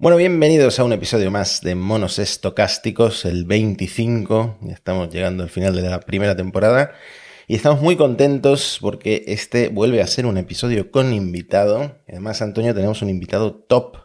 Bueno, bienvenidos a un episodio más de Monos Estocásticos, el 25. Estamos llegando al final de la primera temporada y estamos muy contentos porque este vuelve a ser un episodio con invitado. Además, Antonio, tenemos un invitado top.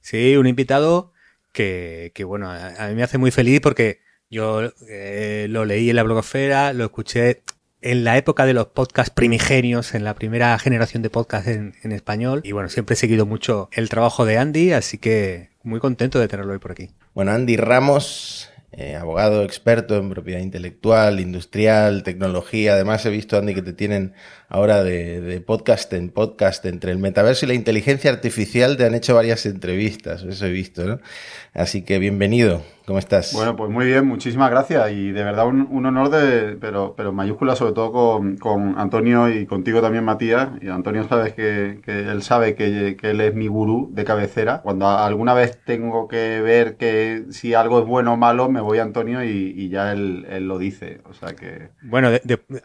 Sí, un invitado que, bueno, a, mí me hace muy feliz porque yo eh, lo leí en la blogosfera, lo escuché en la época de los podcasts primigenios, en la primera generación de podcasts en, español. Y bueno, siempre he seguido mucho el trabajo de Andy, así que muy contento de tenerlo hoy por aquí. Bueno, Andy Ramos, eh, abogado experto en propiedad intelectual, industrial, tecnología. Además, he visto, Andy, que te tienen ahora de, de, podcast en podcast entre el metaverso y la inteligencia artificial. Te han hecho varias entrevistas, eso he visto, ¿no? Así que bienvenido. ¿Cómo estás? Bueno, pues muy bien, muchísimas gracias y de verdad un, honor de, pero, pero mayúscula sobre todo con, con, Antonio y contigo también Matías. Y Antonio sabes que, que él sabe que, que, él es mi gurú de cabecera. Cuando alguna vez tengo que ver que si algo es bueno o malo, me voy a Antonio y, y ya él, él, lo dice. O sea que... Bueno,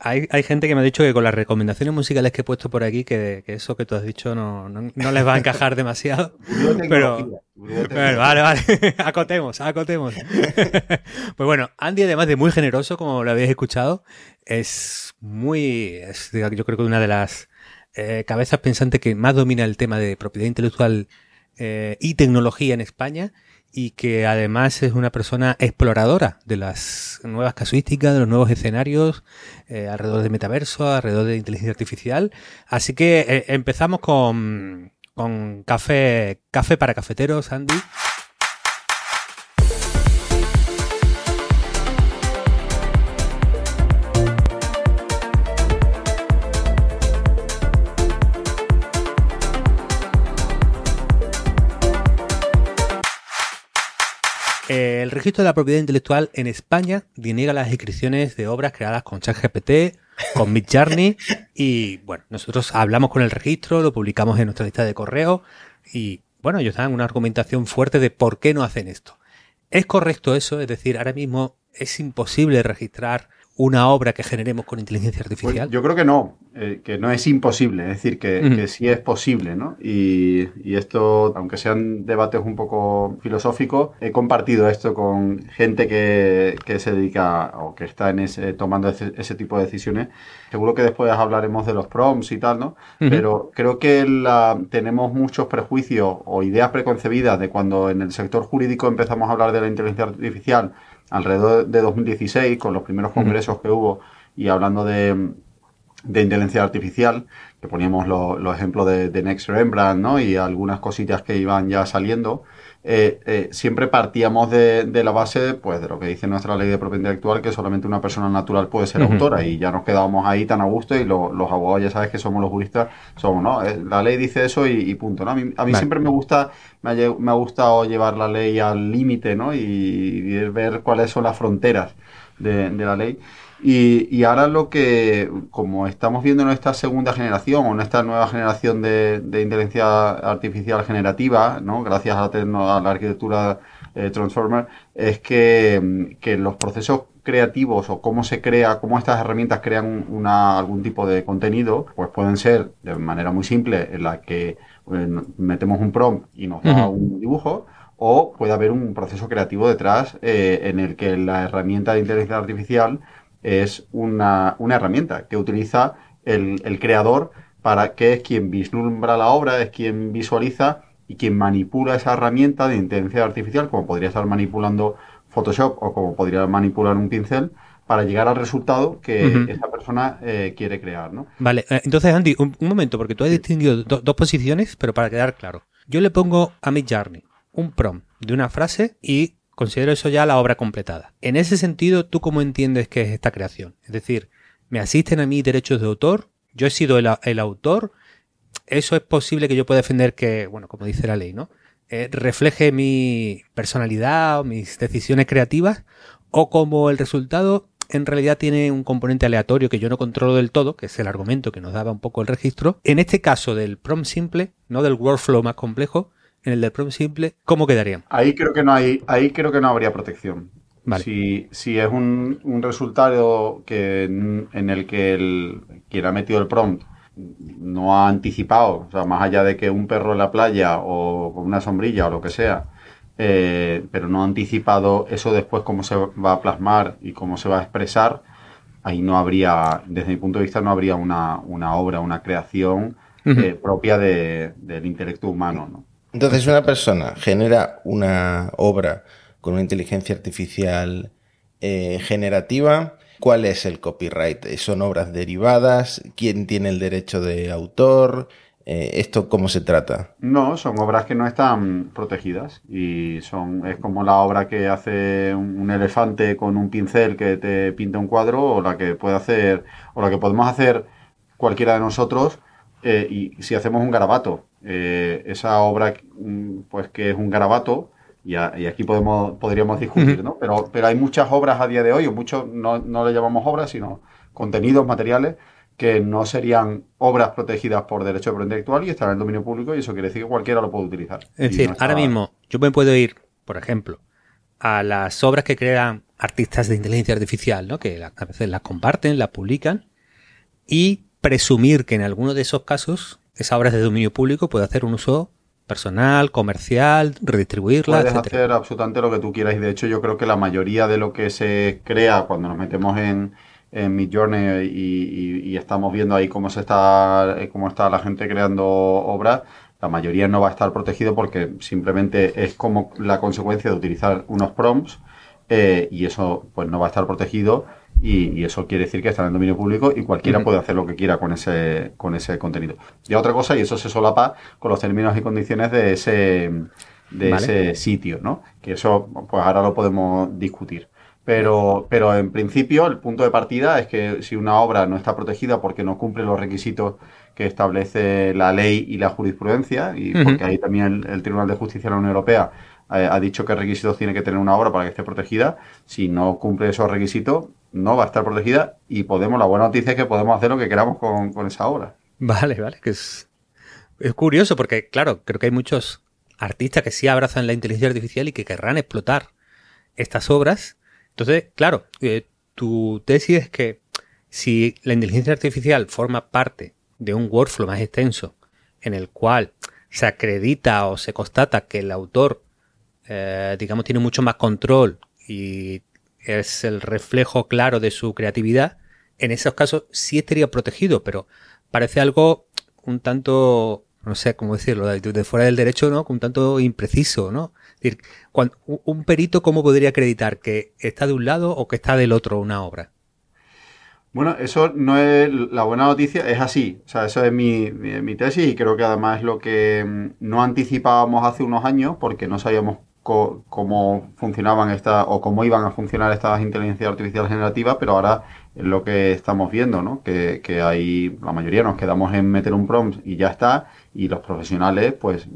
hay, hay gente que me ha dicho que con las recomendaciones musicales que he puesto por aquí, que, eso que tú has dicho no, no, no les va a encajar demasiado. pero... vale, vale, acotemos, acotemos. pues bueno, Andy, además de muy generoso, como lo habéis escuchado, es muy, yo creo que una de las eh, cabezas pensantes que más domina el tema de propiedad intelectual eh, y tecnología en España y que además es una persona exploradora de las nuevas casuísticas, de los nuevos escenarios eh, alrededor de metaverso, alrededor de inteligencia artificial. Así que empezamos con con café, café para cafeteros, Andy. El registro de la propiedad intelectual en España deniega las inscripciones de obras creadas con ChatGPT, con Midjourney y bueno, nosotros hablamos con el registro, lo publicamos en nuestra lista de correo y bueno, ellos dan una argumentación fuerte de por qué no hacen esto. ¿Es correcto eso? Es decir, ahora mismo es imposible registrar una obra que generemos con inteligencia artificial? Pues yo creo que no, eh, que no es imposible, es decir, que, sí es posible, ¿no? Y, esto, aunque sean debates un poco filosóficos, he compartido esto con gente que, se dedica o que está en ese, tomando ese, tipo de decisiones. Seguro que después hablaremos de los prompts y tal, ¿no? Pero creo que la, tenemos muchos prejuicios o ideas preconcebidas de cuando en el sector jurídico empezamos a hablar de la inteligencia artificial alrededor de 2016, con los primeros congresos que hubo y hablando de, de inteligencia artificial, que poníamos los ejemplos de, Next Rembrandt ¿no? y algunas cositas que iban ya saliendo, eh, eh, siempre partíamos de, la base pues, de lo que dice nuestra ley de propiedad intelectual, que solamente una persona natural puede ser autora, y ya nos quedábamos ahí tan a gusto, y los abogados, ya sabes que somos los juristas, somos, ¿no? Eh, la ley dice eso y, punto, ¿no? A mí, a mí siempre me gusta, me ha, me ha, gustado llevar la ley al límite, ¿no? Y, ver cuáles son las fronteras de, de la ley. Y, ahora lo que, como estamos viendo en esta segunda generación o en esta nueva generación de, inteligencia artificial generativa, ¿no? gracias a la, a la arquitectura eh, Transformer, es que, los procesos creativos o cómo se crea, cómo estas herramientas crean una, algún tipo de contenido, pues pueden ser de manera muy simple en la que eh, metemos un prompt y nos da un dibujo, o puede haber un proceso creativo detrás eh, en el que la herramienta de inteligencia artificial es una, herramienta que utiliza el, creador para que es quien vislumbra la obra, es quien visualiza y quien manipula esa herramienta de inteligencia artificial, como podría estar manipulando Photoshop o como podría manipular un pincel, para llegar al resultado que esa persona eh, quiere crear. ¿no? Vale, eh, entonces Andy, un, momento, porque tú has distinguido dos posiciones, pero para quedar claro. Yo le pongo a mi Journey un prompt de una frase y considero eso ya la obra completada. En ese sentido, ¿tú cómo entiendes que es esta creación? Es decir, ¿me asisten a mí derechos de autor? ¿Yo he sido el, autor? ¿Eso es posible que yo pueda defender que, bueno, como dice la ley, ¿no? Eh, refleje mi personalidad o mis decisiones creativas? ¿O como el resultado en realidad tiene un componente aleatorio que yo no controlo del todo, que es el argumento que nos daba un poco el registro. En este caso del prompt simple, no del workflow más complejo, en el del prompt simple, ¿cómo quedarían? Ahí creo que no hay, ahí creo que no habría protección. Si, si, es un, un resultado que en, el que el, quien ha metido el prompt no ha anticipado, o sea, más allá de que un perro en la playa o con una sombrilla o lo que sea, eh, pero no ha anticipado eso después cómo se va a plasmar y cómo se va a expresar, ahí no habría, desde mi punto de vista, no habría una, obra, una creación eh, propia del intelecto humano. ¿no? Entonces, una persona genera una obra con una inteligencia artificial eh, generativa. ¿Cuál es el copyright? ¿Son obras derivadas? ¿Quién tiene el derecho de autor? Eh, ¿Esto cómo se trata? No, son obras que no están protegidas y son es como la obra que hace un, elefante con un pincel que te pinta un cuadro o la que puede hacer o la que podemos hacer cualquiera de nosotros eh, y si hacemos un garabato esa obra mm, pues que es un garabato y, aquí podemos, podríamos discutir, ¿no? Pero, pero hay muchas obras a día de hoy, o muchos no, no le llamamos obras, sino contenidos, materiales, que no serían obras protegidas por derecho de propiedad intelectual y están en el dominio público y eso quiere decir que cualquiera lo puede utilizar. Es decir, ahora mismo yo me puedo ir, por ejemplo, a las obras que crean artistas de inteligencia artificial, ¿no? que a veces las comparten, las publican, y presumir que en alguno de esos casos esa obra es de dominio público puede hacer un uso personal, comercial, redistribuirla. Puedes hacer absolutamente lo que tú quieras y de hecho yo creo que la mayoría de lo que se crea cuando nos metemos en, en Midjourney y, estamos viendo ahí cómo se está, eh, cómo está la gente creando obras, la mayoría no va a estar protegido porque simplemente es como la consecuencia de utilizar unos prompts eh, y eso pues no va a estar protegido y, eso quiere decir que está en el dominio público y cualquiera puede hacer lo que quiera con ese, con ese contenido. Y otra cosa, y eso se solapa con los términos y condiciones de ese, de ese sitio, ¿no? Que eso, pues ahora lo podemos discutir. Pero, pero en principio el punto de partida es que si una obra no está protegida porque no cumple los requisitos que establece la ley y la jurisprudencia, y porque ahí también el, Tribunal de Justicia de la Unión Europea eh, ha dicho qué requisitos tiene que tener una obra para que esté protegida, si no cumple esos requisitos, no va a estar protegida y podemos, la buena noticia es que podemos hacer lo que queramos con, esa obra. Vale, vale, que es, es curioso porque, claro, creo que hay muchos artistas que sí abrazan la inteligencia artificial y que querrán explotar estas obras. Entonces, claro, eh, tu tesis es que si la inteligencia artificial forma parte de un workflow más extenso en el cual se acredita o se constata que el autor, eh, digamos, tiene mucho más control y es el reflejo claro de su creatividad, en esos casos sí estaría protegido, pero parece algo un tanto, no sé cómo decirlo, de, fuera del derecho, ¿no? Un tanto impreciso, ¿no? Es decir, un perito, ¿cómo podría acreditar que está de un lado o que está del otro una obra? Bueno, eso no es la buena noticia, es así. O sea, eso es mi, mi, tesis y creo que además es lo que mm, no anticipábamos hace unos años porque no sabíamos cómo funcionaban estas o cómo iban a funcionar estas inteligencias artificiales generativas, pero ahora es lo que estamos viendo, ¿no? Que, que hay, la mayoría nos quedamos en meter un prompt y ya está, y los profesionales, pues,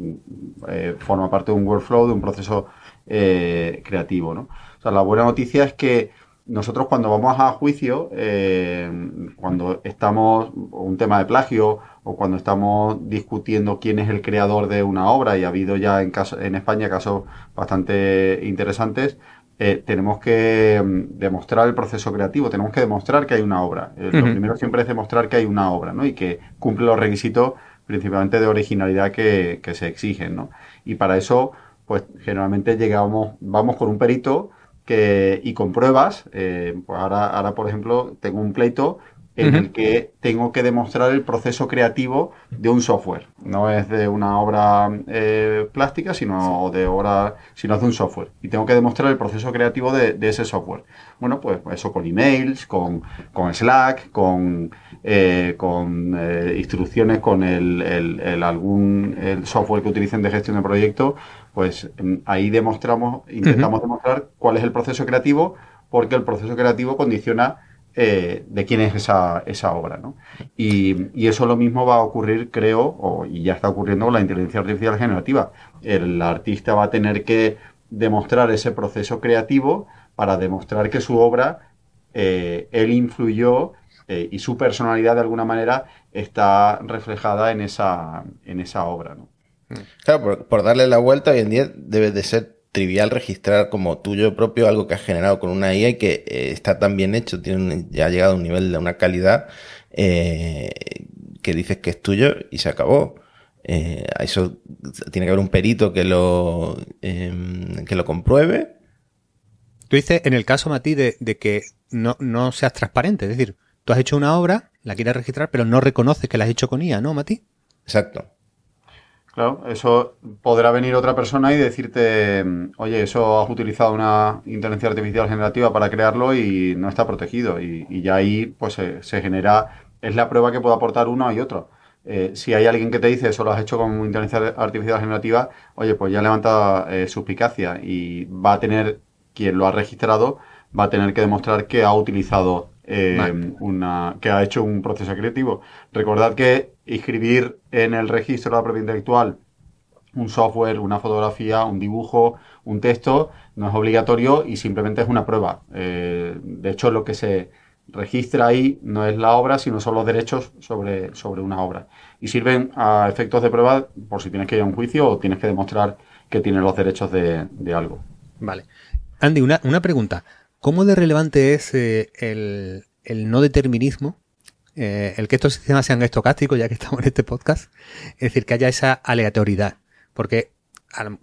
eh, forma parte de un workflow, de un proceso eh, creativo, ¿no? O sea, la buena noticia es que nosotros cuando vamos a juicio, eh, cuando estamos, un tema de plagio o cuando estamos discutiendo quién es el creador de una obra, y ha habido ya en, caso, en España casos bastante interesantes, eh, tenemos que mm, demostrar el proceso creativo, tenemos que demostrar que hay una obra. Eh, lo primero siempre es demostrar que hay una obra, ¿no? Y que cumple los requisitos principalmente de originalidad que, que se exigen, ¿no? Y para eso, pues generalmente llegamos, vamos con un perito que, y con pruebas. Eh, pues ahora, ahora, por ejemplo, tengo un pleito en el que tengo que demostrar el proceso creativo de un software. No es de una obra eh, plástica, sino de obra, sino de un software. Y tengo que demostrar el proceso creativo de, ese software. Bueno, pues eso con emails, con, con Slack, con, eh, con eh, instrucciones, con el, el, algún el software que utilicen de gestión de proyecto. Pues mm, ahí demostramos, intentamos demostrar cuál es el proceso creativo, porque el proceso creativo condiciona eh, de quién es esa, esa obra. ¿no? Y, y, eso lo mismo va a ocurrir, creo, y ya está ocurriendo con la inteligencia artificial generativa. El artista va a tener que demostrar ese proceso creativo para demostrar que su obra, eh, él influyó eh, y su personalidad de alguna manera está reflejada en esa, en esa obra. ¿no? Claro, por, por, darle la vuelta, hoy en día debe de ser trivial registrar como tuyo propio algo que has generado con una IA y que eh, está tan bien hecho, tiene ya ha llegado a un nivel de una calidad eh, que dices que es tuyo y se acabó. Eh, eso tiene que haber un perito que lo, em, que lo compruebe. Tú dices, en el caso, Mati, de, de que no, no, seas transparente. Es decir, tú has hecho una obra, la quieres registrar, pero no reconoces que la has hecho con IA, ¿no, Mati? Exacto. Claro, eso podrá venir otra persona y decirte, oye, eso has utilizado una inteligencia artificial generativa para crearlo y no está protegido. Y, ya ahí pues se, genera, es la prueba que puede aportar uno y otro. Eh, si hay alguien que te dice eso lo has hecho con inteligencia artificial generativa, oye, pues ya levanta eh, suspicacia y va a tener, quien lo ha registrado, va a tener que demostrar que ha utilizado eh, una, que ha hecho un proceso creativo. Recordad que inscribir en el registro de la propiedad intelectual un software, una fotografía, un dibujo, un texto, no es obligatorio y simplemente es una prueba. Eh, de hecho, lo que se registra ahí no es la obra, sino son los derechos sobre, sobre una obra. Y sirven a efectos de prueba por si tienes que ir a un juicio o tienes que demostrar que tienes los derechos de, algo. Vale. Andy, una, una, pregunta. ¿Cómo de relevante es eh, el, el no determinismo eh, el que estos sistemas sean estocásticos, ya que estamos en este podcast, es decir, que haya esa aleatoriedad. Porque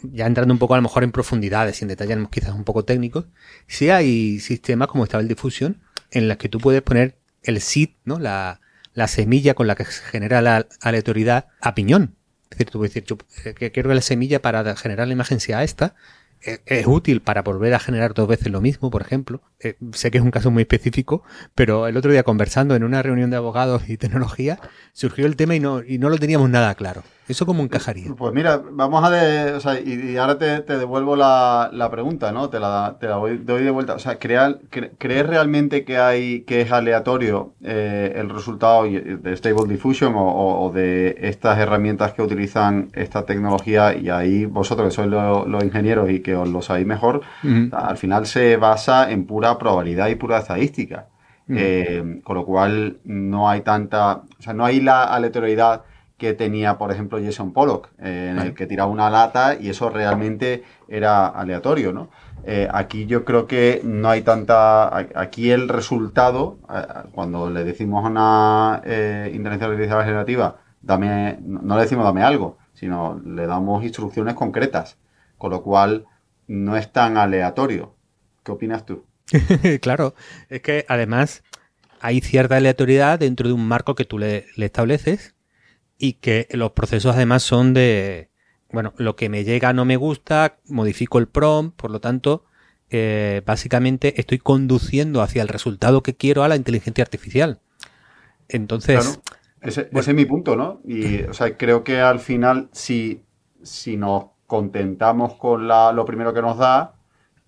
ya entrando un poco a lo mejor en profundidades y en detalles quizás un poco técnicos, si hay sistemas como estaba el Diffusion en los que tú puedes poner el seed, ¿no? La, la semilla con la que se genera la aleatoriedad a piñón. Es decir, tú puedes decir, yo eh, que quiero que la semilla para generar la imagen sea esta, es útil para volver a generar dos veces lo mismo, por ejemplo. Eh, sé que es un caso muy específico, pero el otro día conversando en una reunión de abogados y tecnología, surgió el tema y no, y no lo teníamos nada claro. ¿Eso cómo encajaría? Pues mira, vamos a... De, o sea, y, ahora te, devuelvo la, pregunta, ¿no? Te la, te la doy de vuelta. O sea, ¿crees realmente que hay que es aleatorio eh, el resultado de Stable Diffusion o, de estas herramientas que utilizan esta tecnología? Y ahí vosotros que sois los ingenieros y que os lo sabéis mejor, al final se basa en pura probabilidad y pura estadística. Eh, con lo cual no hay tanta... O sea, no hay la aleatoriedad que tenía, por ejemplo, Jason Pollock, eh, en el que tiraba una lata y eso realmente era aleatorio, ¿no? Eh, aquí yo creo que no hay tanta... Aquí el resultado, eh, cuando le decimos a una inteligencia artificial generativa, dame, no le decimos dame algo, sino le damos instrucciones concretas, con lo cual no es tan aleatorio. ¿Qué opinas tú? claro, es que además hay cierta aleatoriedad dentro de un marco que tú le estableces y que los procesos además son de, bueno, lo que me llega no me gusta, modifico el prompt, por lo tanto, eh, básicamente estoy conduciendo hacia el resultado que quiero a la inteligencia artificial. Entonces... ese, es mi punto, ¿no? Y, o sea, creo que al final, si, si nos contentamos con la, lo primero que nos da,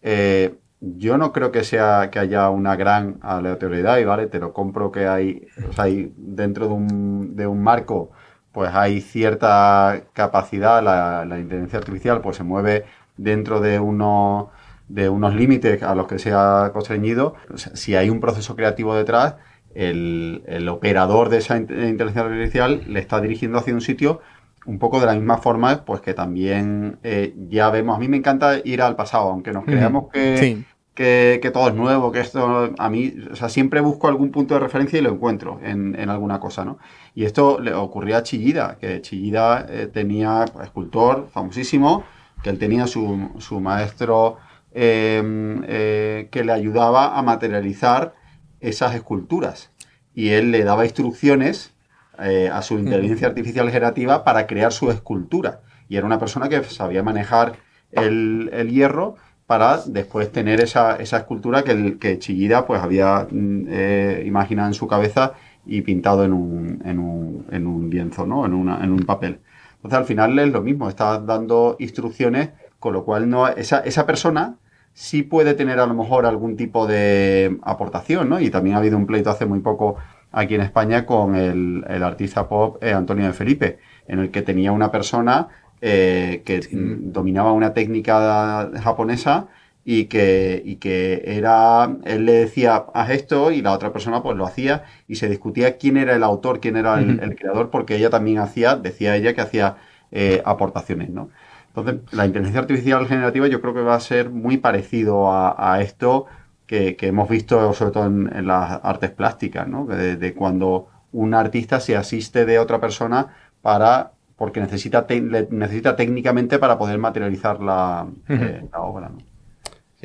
eh, yo no creo que sea que haya una gran aleatoriedad y vale, te lo compro que hay, o sea, hay dentro de un, de un marco pues hay cierta capacidad, la, inteligencia artificial pues se mueve dentro de unos, de unos límites a los que se ha constreñido. si hay un proceso creativo detrás, el, operador de esa inteligencia artificial le está dirigiendo hacia un sitio un poco de la misma forma, pues que también eh, ya vemos, a mí me encanta ir al pasado, aunque nos creamos que, que, todo es nuevo, que esto a mí, o sea, siempre busco algún punto de referencia y lo encuentro en, en alguna cosa, ¿no? Y esto le ocurría a Chillida, que Chillida eh, tenía escultor famosísimo, que él tenía su, su maestro em, eh, que le ayudaba a materializar esas esculturas. Y él le daba instrucciones eh, a su inteligencia artificial generativa para crear su escultura. Y era una persona que sabía manejar el, el hierro para después tener esa, esa escultura que, el, que Chillida pues había mm, eh, imaginado en su cabeza y pintado en un, en un, en un lienzo, ¿no? En, una, en un papel. Entonces al final es lo mismo, está dando instrucciones, con lo cual no, esa, esa persona sí puede tener a lo mejor algún tipo de aportación, ¿no? Y también ha habido un pleito hace muy poco aquí en España con el, el artista pop eh, Antonio de Felipe, en el que tenía una persona eh, que dominaba una técnica japonesa y que, y que era, él le decía, haz esto y la otra persona pues lo hacía y se discutía quién era el autor, quién era el, creador, porque ella también hacía, decía ella que hacía eh, aportaciones, ¿no? Entonces, la inteligencia artificial generativa yo creo que va a ser muy parecido a, esto que, hemos visto sobre todo en, las artes plásticas, ¿no? De, de, cuando un artista se asiste de otra persona para porque necesita, necesita técnicamente para poder materializar la, eh, obra.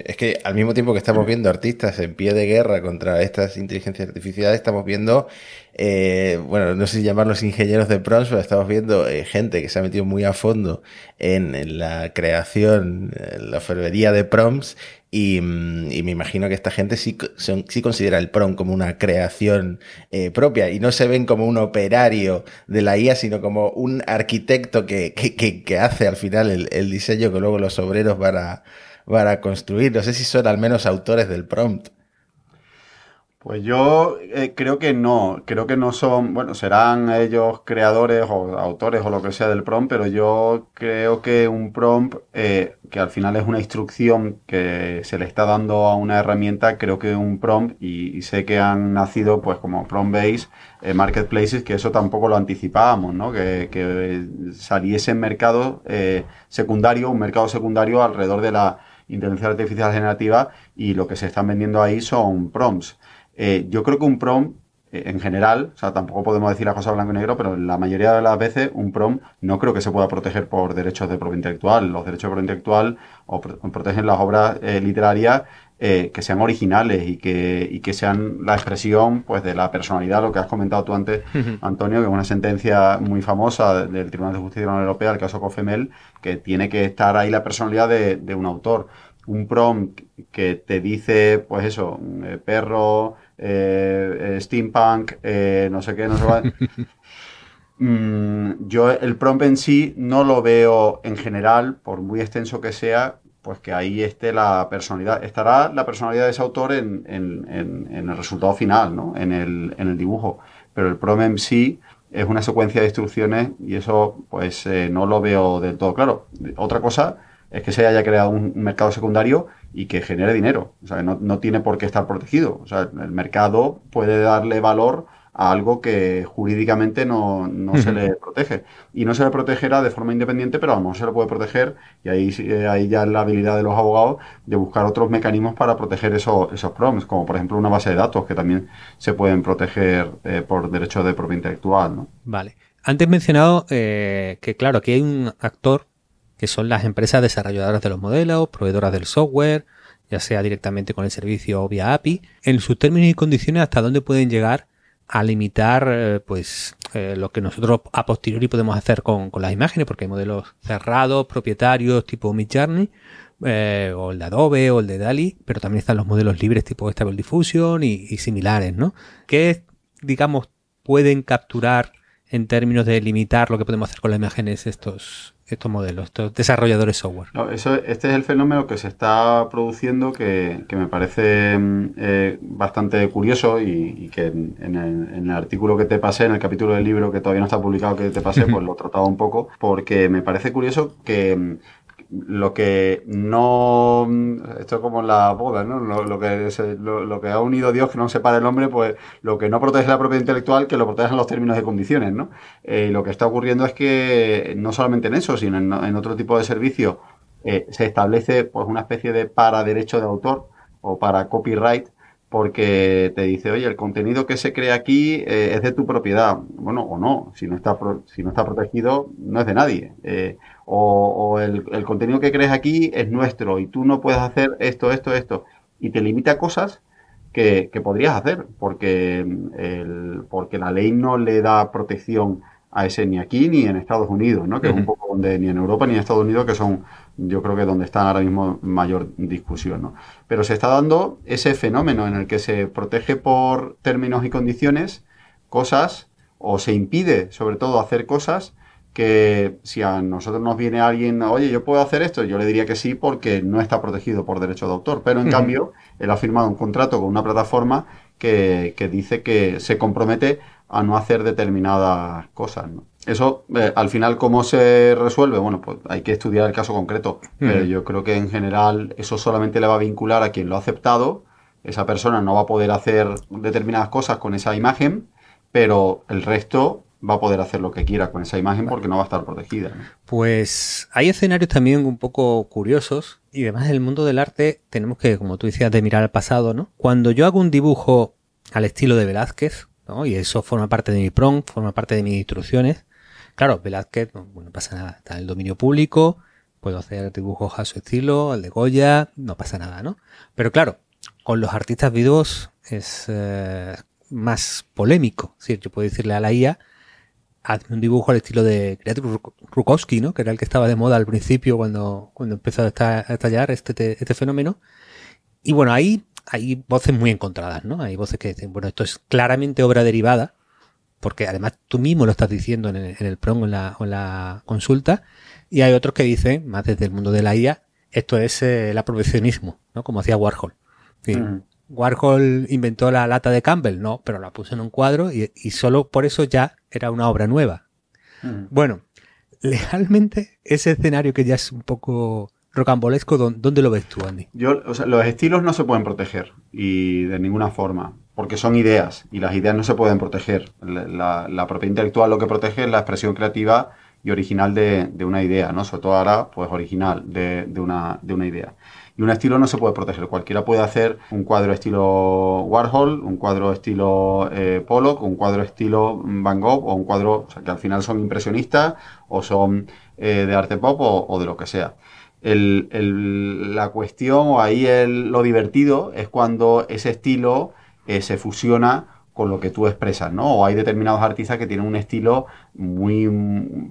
Es que al mismo tiempo que estamos viendo artistas en pie de guerra contra estas inteligencias artificiales, estamos viendo, eh, bueno, no sé si llamarlos ingenieros de prompts, pero estamos viendo eh, gente que se ha metido muy a fondo en, la creación, en la fervería de prompts y, mm, y, me imagino que esta gente sí, sí considera el PROM como una creación eh, propia y no se ven como un operario de la IA, sino como un arquitecto que, que, que, hace al final el, el, diseño que luego los obreros van a, van a construir. No sé si son al menos autores del prompt. Pues yo eh, creo que no, creo que no son, bueno, serán ellos creadores o autores o lo que sea del prompt, pero yo creo que un prompt, eh, que al final es una instrucción que se le está dando a una herramienta, creo que un prompt, y, sé que han nacido pues como prompt-based eh, marketplaces, que eso tampoco lo anticipábamos, ¿no? Que, saliese en mercado secundario, un mercado secundario alrededor de la inteligencia artificial generativa y lo que se están vendiendo ahí son prompts. Eh, yo creo que un prompt, eh, en general, o sea, tampoco podemos decir la cosa blanco y negro, pero la mayoría de las veces un prompt no creo que se pueda proteger por derechos de propiedad intelectual. Los derechos de propiedad intelectual o protegen las obras eh, literarias que sean originales y que, que sean la expresión pues de la personalidad, lo que has comentado tú antes, Antonio, que es una sentencia muy famosa del Tribunal de Justicia de la Unión Europea, el caso COFEMEL, que tiene que estar ahí la personalidad de, de un autor. Un prompt que te dice, pues eso, perro, eh, eh, steampunk, eh, no sé qué, no sé qué. Mm, yo el prompt en sí no lo veo en general, por muy extenso que sea, pues que ahí esté la personalidad. Estará la personalidad de ese autor en, el resultado final, ¿no? En el, en el dibujo. Pero el prompt en sí es una secuencia de instrucciones y eso pues no lo veo del todo claro. Otra cosa es que se haya creado un mercado secundario y que genere dinero. O sea, no, no, tiene por qué estar protegido. O sea, el mercado puede darle valor a algo que jurídicamente no, no se le protege. Y no se le protegerá de forma independiente, pero a lo mejor se le puede proteger, y ahí, eh, ahí ya es la habilidad de los abogados de buscar otros mecanismos para proteger esos, esos prompts, como por ejemplo una base de datos que también se pueden proteger eh, por derechos de propiedad intelectual. ¿no? Vale. Antes mencionado eh, que, claro, aquí hay un actor que son las empresas desarrolladoras de los modelos, proveedoras del software, ya sea directamente con el servicio o vía API, en sus términos y condiciones hasta dónde pueden llegar a limitar eh, pues eh, lo que nosotros a posteriori podemos hacer con, las imágenes, porque hay modelos cerrados, propietarios tipo Midjourney, eh, o el de Adobe o el de DALI, pero también están los modelos libres tipo Stable Diffusion y, y similares, ¿no? Que, digamos, pueden capturar en términos de limitar lo que podemos hacer con las imágenes estos, estos modelos, estos desarrolladores software. eso, este es el fenómeno que se está produciendo que, me parece mm, eh, bastante curioso y, que en, el, en, el, artículo que te pasé, en el capítulo del libro que todavía no está publicado que te pasé, pues lo he tratado un poco, porque me parece curioso que mm, lo que no esto es como la boda no lo, que lo, que ha unido Dios que no separa el hombre pues lo que no protege la propiedad intelectual que lo protejan los términos y condiciones no eh, lo que está ocurriendo es que no solamente en eso sino en, otro tipo de servicio eh, se establece pues una especie de para derecho de autor o para copyright porque te dice, oye, el contenido que se crea aquí eh, es de tu propiedad. Bueno, o no, si no está, si no está protegido, no es de nadie. Eh, o, el, contenido que crees aquí es nuestro y tú no puedes hacer esto, esto, esto. Y te limita a cosas que, que podrías hacer, porque, el, porque la ley no le da protección a ese ni aquí ni en Estados Unidos, ¿no? Que es un poco donde ni en Europa ni en Estados Unidos, que son, yo creo que donde están ahora mismo mayor discusión, ¿no? Pero se está dando ese fenómeno en el que se protege por términos y condiciones cosas, o se impide, sobre todo, hacer cosas que si a nosotros nos viene alguien, oye, yo puedo hacer esto, yo le diría que sí porque no está protegido por derecho de autor. Pero en cambio, él ha firmado un contrato con una plataforma que, que dice que se compromete a no hacer determinadas cosas. ¿no? Eso, eh, al final, ¿cómo se resuelve? Bueno, pues hay que estudiar el caso concreto, pero yo creo que en general eso solamente le va a vincular a quien lo ha aceptado. Esa persona no va a poder hacer determinadas cosas con esa imagen, pero el resto va a poder hacer lo que quiera con esa imagen porque no va a estar protegida. Pues hay escenarios también un poco curiosos y además en el mundo del arte tenemos que, como tú decías, de mirar al pasado, ¿no? Cuando yo hago un dibujo al estilo de Velázquez, ¿no? Y eso forma parte de mi prompt, forma parte de mis instrucciones. Claro, Velázquez, no, pasa nada, está en el dominio público, puedo hacer dibujos a su estilo, al de Goya, no pasa nada, ¿no? Pero claro, con los artistas vivos es eh, más polémico. Es decir, yo puedo decirle a la IA, hazme un dibujo al estilo de Rukowski, ¿no? Que era el que estaba de moda al principio cuando, cuando empezó a estallar este, este fenómeno. Y bueno, ahí hay voces muy encontradas, ¿no? Hay voces que dicen, bueno, esto es claramente obra derivada, porque además tú mismo lo estás diciendo en el, en el PROM o en la, la, consulta, y hay otros que dicen, más desde el mundo de la IA, esto es eh, el apropiacionismo, ¿no? Como hacía Warhol. Warhol inventó la lata de Campbell, no, pero la puso en un cuadro y, y solo por eso ya era una obra nueva. Bueno, legalmente ese escenario que ya es un poco rocambolesco, ¿dónde lo ves tú, Andy? Yo, o sea, los estilos no se pueden proteger y de ninguna forma, porque son ideas y las ideas no se pueden proteger. La, propiedad intelectual lo que protege es la expresión creativa y original de, una idea, ¿no? Sobre todo ahora, pues original de, una, de una idea. Y un estilo no se puede proteger. Cualquiera puede hacer un cuadro estilo Warhol, un cuadro estilo eh, Pollock, un cuadro estilo Van Gogh o un cuadro que al final son impresionistas o son eh, de arte pop o, de lo que sea. la cuestión o ahí lo divertido es cuando ese estilo eh, se fusiona con lo que tú expresas, ¿no? O hay determinados artistas que tienen un estilo muy,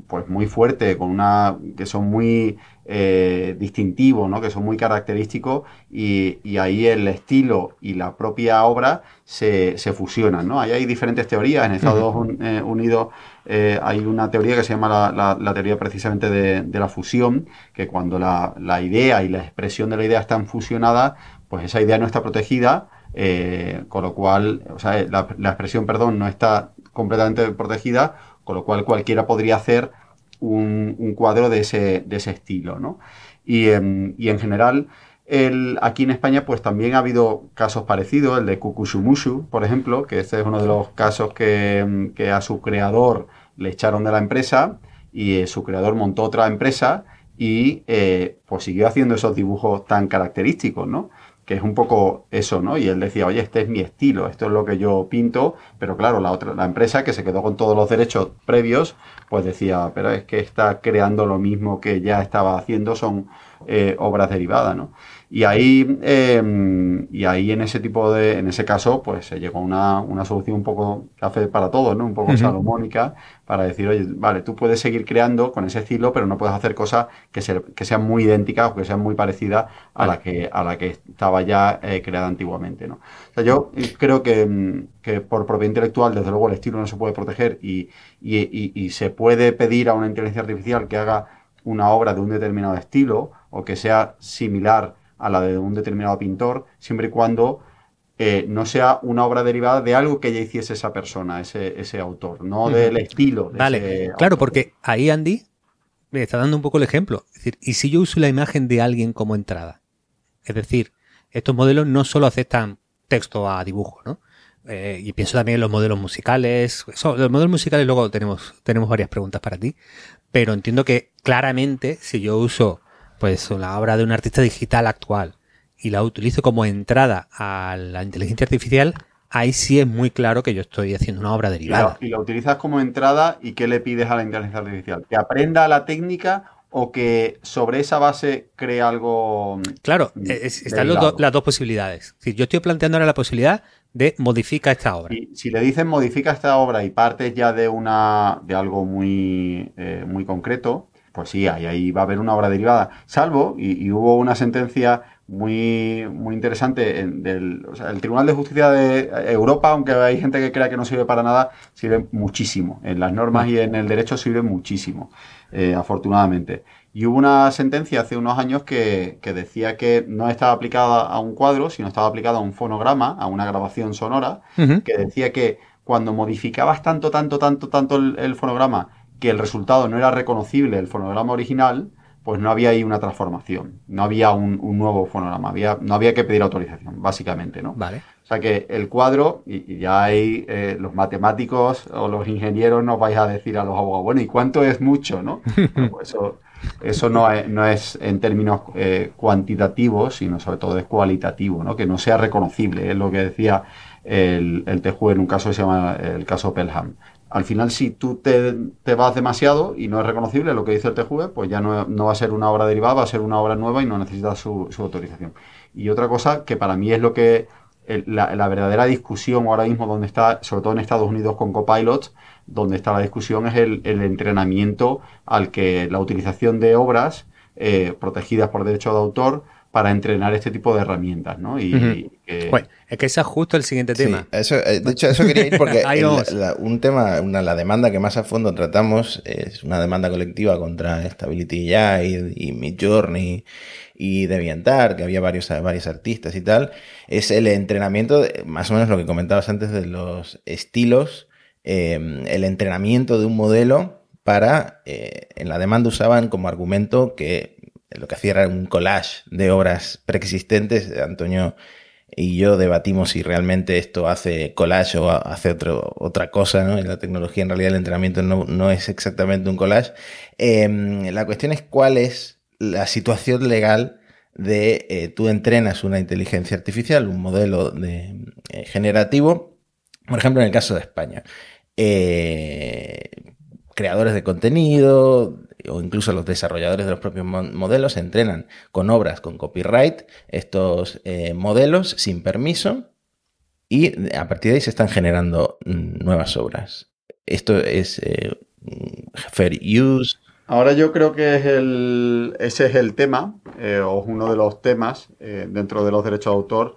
pues muy fuerte, con una, que son muy eh, distintivos, ¿no? Que son muy característicos y, ahí el estilo y la propia obra se, se fusionan, ¿no? Ahí hay diferentes teorías. En Estados eh, Unidos eh, hay una teoría que se llama la, teoría precisamente de, la fusión, que cuando la, la idea y la expresión de la idea están fusionadas, pues esa idea no está protegida eh, con lo cual, o sea, la, expresión, perdón, no está completamente protegida, con lo cual cualquiera podría hacer un, cuadro de ese, de ese estilo, ¿no? Y, em, en general, el, aquí en España, pues también ha habido casos parecidos, el de Kukushumushu, por ejemplo, que este es uno de los casos que, em, a su creador le echaron de la empresa y eh, su creador montó otra empresa y eh, pues siguió haciendo esos dibujos tan característicos, ¿no? Que es un poco eso, ¿no? Y él decía, oye, este es mi estilo, esto es lo que yo pinto, pero claro, la otra, la empresa que se quedó con todos los derechos previos, pues decía, pero es que está creando lo mismo que ya estaba haciendo, son eh, obras derivadas, ¿no? Y ahí, em, y ahí en ese tipo de, en ese caso, pues se llegó a una, una solución un poco café para todos, ¿no? Un poco salomónica, para decir, oye, vale, tú puedes seguir creando con ese estilo, pero no puedes hacer cosas que, que sean muy idénticas o que sean muy parecidas a la que, a la que estaba ya eh, creada antiguamente, ¿no? O sea, yo creo que, mm, que, por propiedad intelectual, desde luego, el estilo no se puede proteger y, y, y se puede pedir a una inteligencia artificial que haga una obra de un determinado estilo o que sea similar a la de un determinado pintor, siempre y cuando eh, no sea una obra derivada de algo que ya hiciese esa persona, ese, ese autor, no del estilo. vale, claro, porque ahí Andy me está dando un poco el ejemplo. Es decir, ¿y si yo uso la imagen de alguien como entrada? Es decir, estos modelos no solo aceptan texto a dibujo, ¿no? Eh, y pienso también en los modelos musicales. los modelos musicales luego tenemos, tenemos varias preguntas para ti. Pero entiendo que claramente si yo uso pues la obra de un artista digital actual y la utilizo como entrada a la inteligencia artificial, ahí sí es muy claro que yo estoy haciendo una obra derivada. Y la, utilizas como entrada y ¿qué le pides a la inteligencia artificial? ¿Que aprenda la técnica o que sobre esa base cree algo... Claro, están las dos posibilidades. Si yo estoy planteando ahora la posibilidad de modifica esta obra. Y si le dicen modifica esta obra y partes ya de una de algo muy, eh, muy concreto, pues sí, ahí, ahí va a haber una obra derivada. Salvo, y, hubo una sentencia muy, muy interesante del el Tribunal de Justicia de Europa, aunque hay gente que crea que no sirve para nada, sirve muchísimo. En las normas y en el derecho sirve muchísimo, eh, afortunadamente. Y hubo una sentencia hace unos años que, decía que no estaba aplicada a un cuadro, sino estaba aplicada a un fonograma, a una grabación sonora, que decía que cuando modificabas tanto, tanto, tanto, tanto el fonograma que el resultado no era reconocible el fonograma original, pues no había ahí una transformación, no había un, nuevo fonograma, había, no había que pedir autorización, básicamente, ¿no? Vale. O sea que el cuadro, y, ya hay eh, los matemáticos o los ingenieros nos vais a decir a los abogados, bueno, ¿y cuánto es mucho, no? pues eso, eso no es, no es en términos eh, cuantitativos, sino sobre todo es cualitativo, ¿no? que no sea reconocible. Es lo que decía el, el TJU en un caso que se llama el caso Pelham. Al final, si tú te, te, vas demasiado y no es reconocible lo que dice el TJV, pues ya no, no, va a ser una obra derivada, va a ser una obra nueva y no necesita su, su autorización. Y otra cosa que para mí es lo que la, la, verdadera discusión ahora mismo donde está, sobre todo en Estados Unidos con copilots, donde está la discusión es el, el entrenamiento al que la utilización de obras eh, protegidas por derecho de autor para entrenar este tipo de herramientas, ¿no? Y, uh -huh. que... Bueno, es que ese es justo el siguiente tema. Sí, eso, eh, de hecho, eso quería ir porque el, la, un tema, una, la demanda que más a fondo tratamos es una demanda colectiva contra Stability AI y, y Midjourney y DeviantArt, que había varios, varios artistas y tal, es el entrenamiento, de, más o menos lo que comentabas antes de los estilos, eh, el entrenamiento de un modelo para, eh, en la demanda usaban como argumento que lo que hacía era un collage de obras preexistentes. Antonio y yo debatimos si realmente esto hace collage o hace otra cosa, ¿no? La tecnología, en realidad, el entrenamiento no, no es exactamente un collage. Eh, la cuestión es cuál es la situación legal de eh, tú entrenas una inteligencia artificial, un modelo de, eh, generativo, por ejemplo, en el caso de España. Eh, creadores de contenido o incluso los desarrolladores de los propios modelos entrenan con obras con copyright estos eh, modelos sin permiso y a partir de ahí se están generando mm, nuevas obras. Esto es eh, fair use. Ahora yo creo que es el, ese es el tema, eh, o es uno de los temas eh, dentro de los derechos de autor,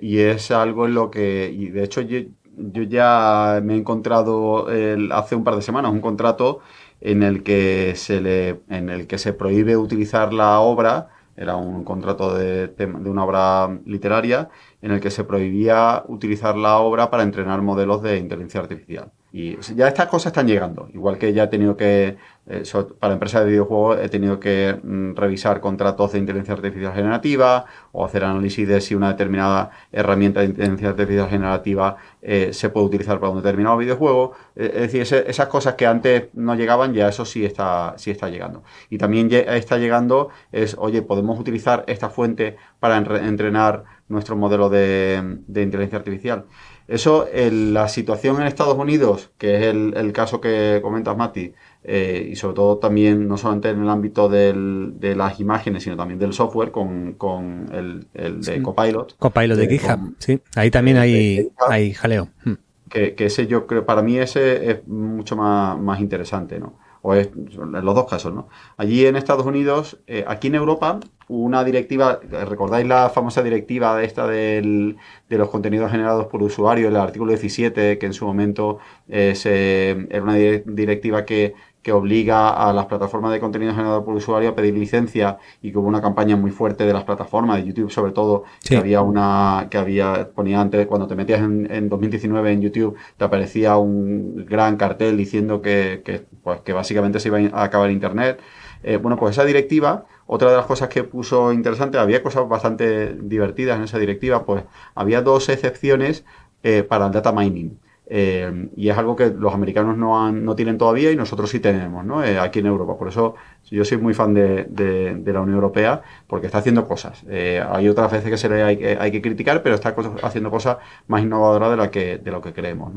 y es algo en lo que, y de hecho yo, yo ya me he encontrado hace un par de semanas un contrato en el que se le, en el que se prohíbe utilizar la obra, era un contrato de, de una obra literaria, en el que se prohibía utilizar la obra para entrenar modelos de inteligencia artificial. Y ya estas cosas están llegando. Igual que ya he tenido que, eh, para empresas de videojuegos, he tenido que mm, revisar contratos de inteligencia artificial generativa o hacer análisis de si una determinada herramienta de inteligencia artificial generativa eh, se puede utilizar para un determinado videojuego. Eh, es decir, esas cosas que antes no llegaban, ya eso sí está, sí está llegando. Y también está llegando es, oye, podemos utilizar esta fuente para entrenar nuestro modelo de, de inteligencia artificial. Eso, el, la situación en Estados Unidos, que es el, el caso que comentas, Mati, eh, y sobre todo también, no solamente en el ámbito del, de las imágenes, sino también del software, con, con el, el de sí. Copilot. Copilot de, de GitHub, con, sí. Ahí también hay, hay jaleo. Hmm. Que, que, ese yo creo, para mí ese es mucho más, más interesante, ¿no? O es, en los dos casos, ¿no? Allí en Estados Unidos, eh, aquí en Europa, una directiva, ¿recordáis la famosa directiva de esta del, de los contenidos generados por usuario, el artículo 17, que en su momento eh, se, era una directiva que, que obliga a las plataformas de contenido generado por usuario a pedir licencia y que hubo una campaña muy fuerte de las plataformas, de YouTube sobre todo, sí. que había una, que había, ponía antes, cuando te metías en, en 2019 en YouTube, te aparecía un gran cartel diciendo que, que, pues, que básicamente se iba a acabar Internet. Eh, bueno, pues esa directiva, otra de las cosas que puso interesante, había cosas bastante divertidas en esa directiva, pues había dos excepciones eh, para el data mining. Eh, y es algo que los americanos no, han, no tienen todavía y nosotros sí tenemos, ¿no? Eh, aquí en Europa. Por eso yo soy muy fan de, la Unión Europea porque está haciendo cosas. Eh, hay otras veces que se le hay, hay que criticar, pero está haciendo cosas más innovadoras de, la que, de lo que creemos.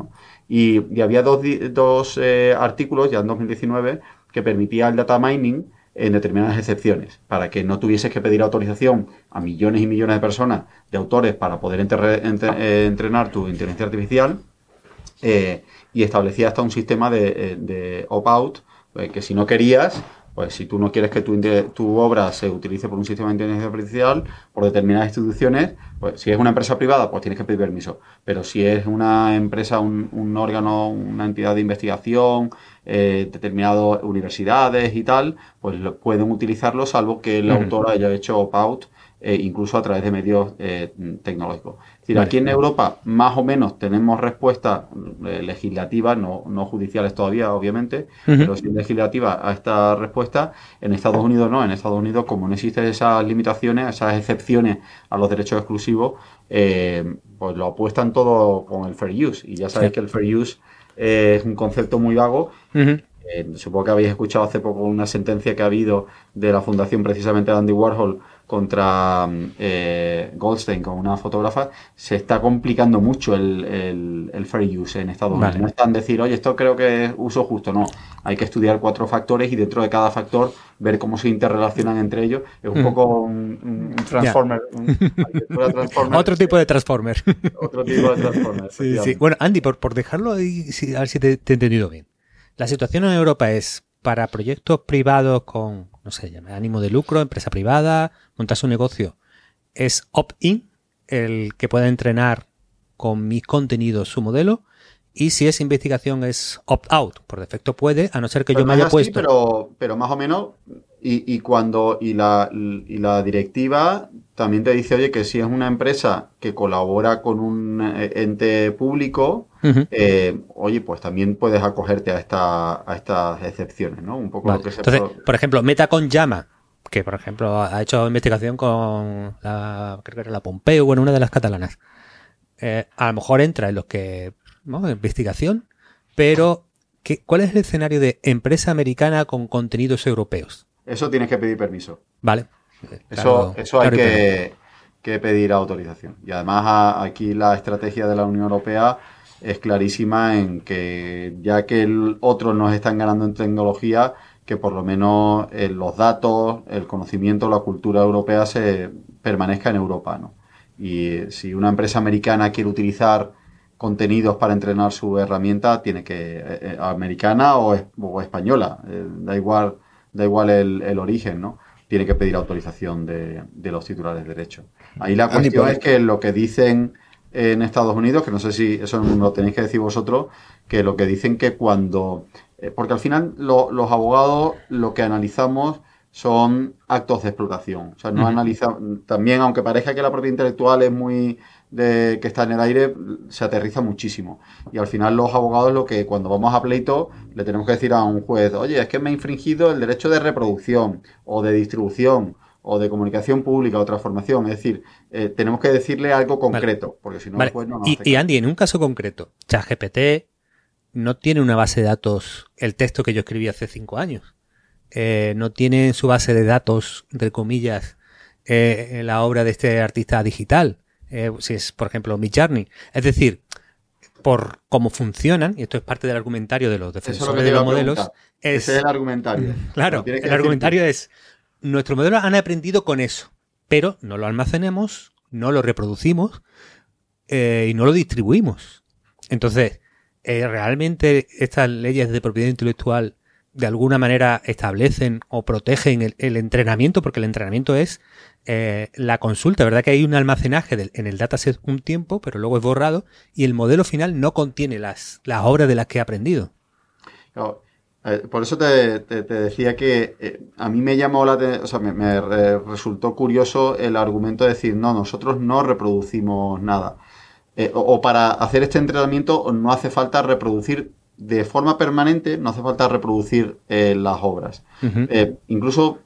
Y, había dos, dos artículos ya en 2019 que permitía el data mining en determinadas excepciones, para que no tuvieses que pedir autorización a millones y millones de personas, de autores, para poder entre, entre, entrenar tu inteligencia artificial eh, y establecía hasta un sistema de, eh, de opt-out, eh, que si no querías, pues si tú no quieres que tu, tu, obra se utilice por un sistema de inteligencia artificial, por determinadas instituciones, pues si es una empresa privada, pues tienes que pedir permiso. Pero si es una empresa, un, un órgano, una entidad de investigación, eh, determinadas universidades y tal, pues lo, pueden utilizarlo salvo que el uh -huh. autor haya hecho opt-out eh, incluso a través de medios eh, tecnológicos. Es decir, vale. aquí en Europa más o menos tenemos respuestas eh, legislativas, no, no, judiciales todavía, obviamente, uh -huh. pero sí legislativas a esta respuesta. En Estados Unidos no, en Estados Unidos como no existen esas limitaciones, esas excepciones a los derechos exclusivos, eh, pues lo apuestan todo con el fair use. Y ya sabéis sí. que el fair use es un concepto muy vago. Uh -huh supongo que habéis escuchado hace poco una sentencia que ha habido de la fundación precisamente de Andy Warhol contra eh, Goldstein con una fotógrafa, se está complicando mucho el, el, fair use en Estados Unidos. No están decir, oye, esto creo que es uso justo, no. Hay que estudiar cuatro factores y dentro de cada factor ver cómo se interrelacionan entre ellos. Es un mm. poco un, transformer. Otro tipo de transformer. Otro tipo de transformer. sí, sí. Bueno, Andy, por, por dejarlo ahí, a ver si te, te he entendido bien. La situación en Europa es para proyectos privados con, no sé, ánimo de lucro, empresa privada, montar su negocio, es opt-in, el que pueda entrenar con mis contenidos su modelo, y si es investigación es opt-out, por defecto puede, a no ser que yo me haya puesto. pero, pero más o menos, y, cuando, y la, y la directiva también te dice, oye, que si es una empresa que colabora con un eh, ente público, eh, oye, pues también puedes acogerte a, esta, a estas excepciones, ¿no? Un poco lo que Entonces, por ejemplo, Meta con Llama, que por ejemplo ha hecho investigación con la, creo que era la Pompeo, bueno, una de las catalanas. Eh, a lo mejor entra en los que, ¿no? Investigación, pero ¿qué, ¿cuál es el escenario de empresa americana con contenidos europeos? Eso tienes que pedir permiso. Vale. Eso, eso hay que, que, pedir autorización. Y además aquí la estrategia de la Unión Europea es clarísima en que ya que otros nos están ganando en tecnología, que por lo menos eh, los datos, el conocimiento, la cultura europea se permanezca en Europa, ¿no? Y si una empresa americana quiere utilizar contenidos para entrenar su herramienta, tiene que, eh, eh, americana o, española, da igual, da igual el, el, origen, ¿no? Tiene que pedir autorización de, de los titulares de derecho. Ahí la cuestión es que lo que dicen en Estados Unidos, que no sé si eso lo tenéis que decir vosotros, que lo que dicen que cuando... Eh, porque al final los abogados lo que analizamos son actos de explotación. O sea, no analizan... También, aunque parezca que la propiedad intelectual es muy... De, que está en el aire, se aterriza muchísimo. Y al final los abogados lo que cuando vamos a pleito le tenemos que decir a un juez, oye, es que me ha infringido el derecho de reproducción o de distribución o de comunicación pública o transformación. Es decir, eh, tenemos que decirle algo concreto, porque si no, después no nos y, y, Andy, en un caso concreto, ChatGPT no tiene una base de datos, el texto que yo escribí hace cinco años. Eh, no tiene en su base de datos, entre comillas, eh, la obra de este artista digital. Si es, por ejemplo, Midjourney. Es decir, por cómo funcionan, y esto es parte del argumentario de los defensores de los modelos. Ese es el argumentario. Claro, el argumentario es nuestros modelos han aprendido con eso, pero no lo almacenemos, no lo reproducimos eh, y no lo distribuimos. Entonces, eh, ¿realmente estas leyes de propiedad intelectual de alguna manera establecen o protegen el, entrenamiento? Porque el entrenamiento es eh, la consulta, ¿verdad? Que hay un almacenaje en el dataset un tiempo, pero luego es borrado y el modelo final no contiene las, las obras de las que he aprendido. Eh, por eso te, decía que eh, a mí me llamó la o sea, me, resultó curioso el argumento de decir, no, nosotros no reproducimos nada. Eh, o, para hacer este entrenamiento no hace falta reproducir de forma permanente, no hace falta reproducir las obras. incluso,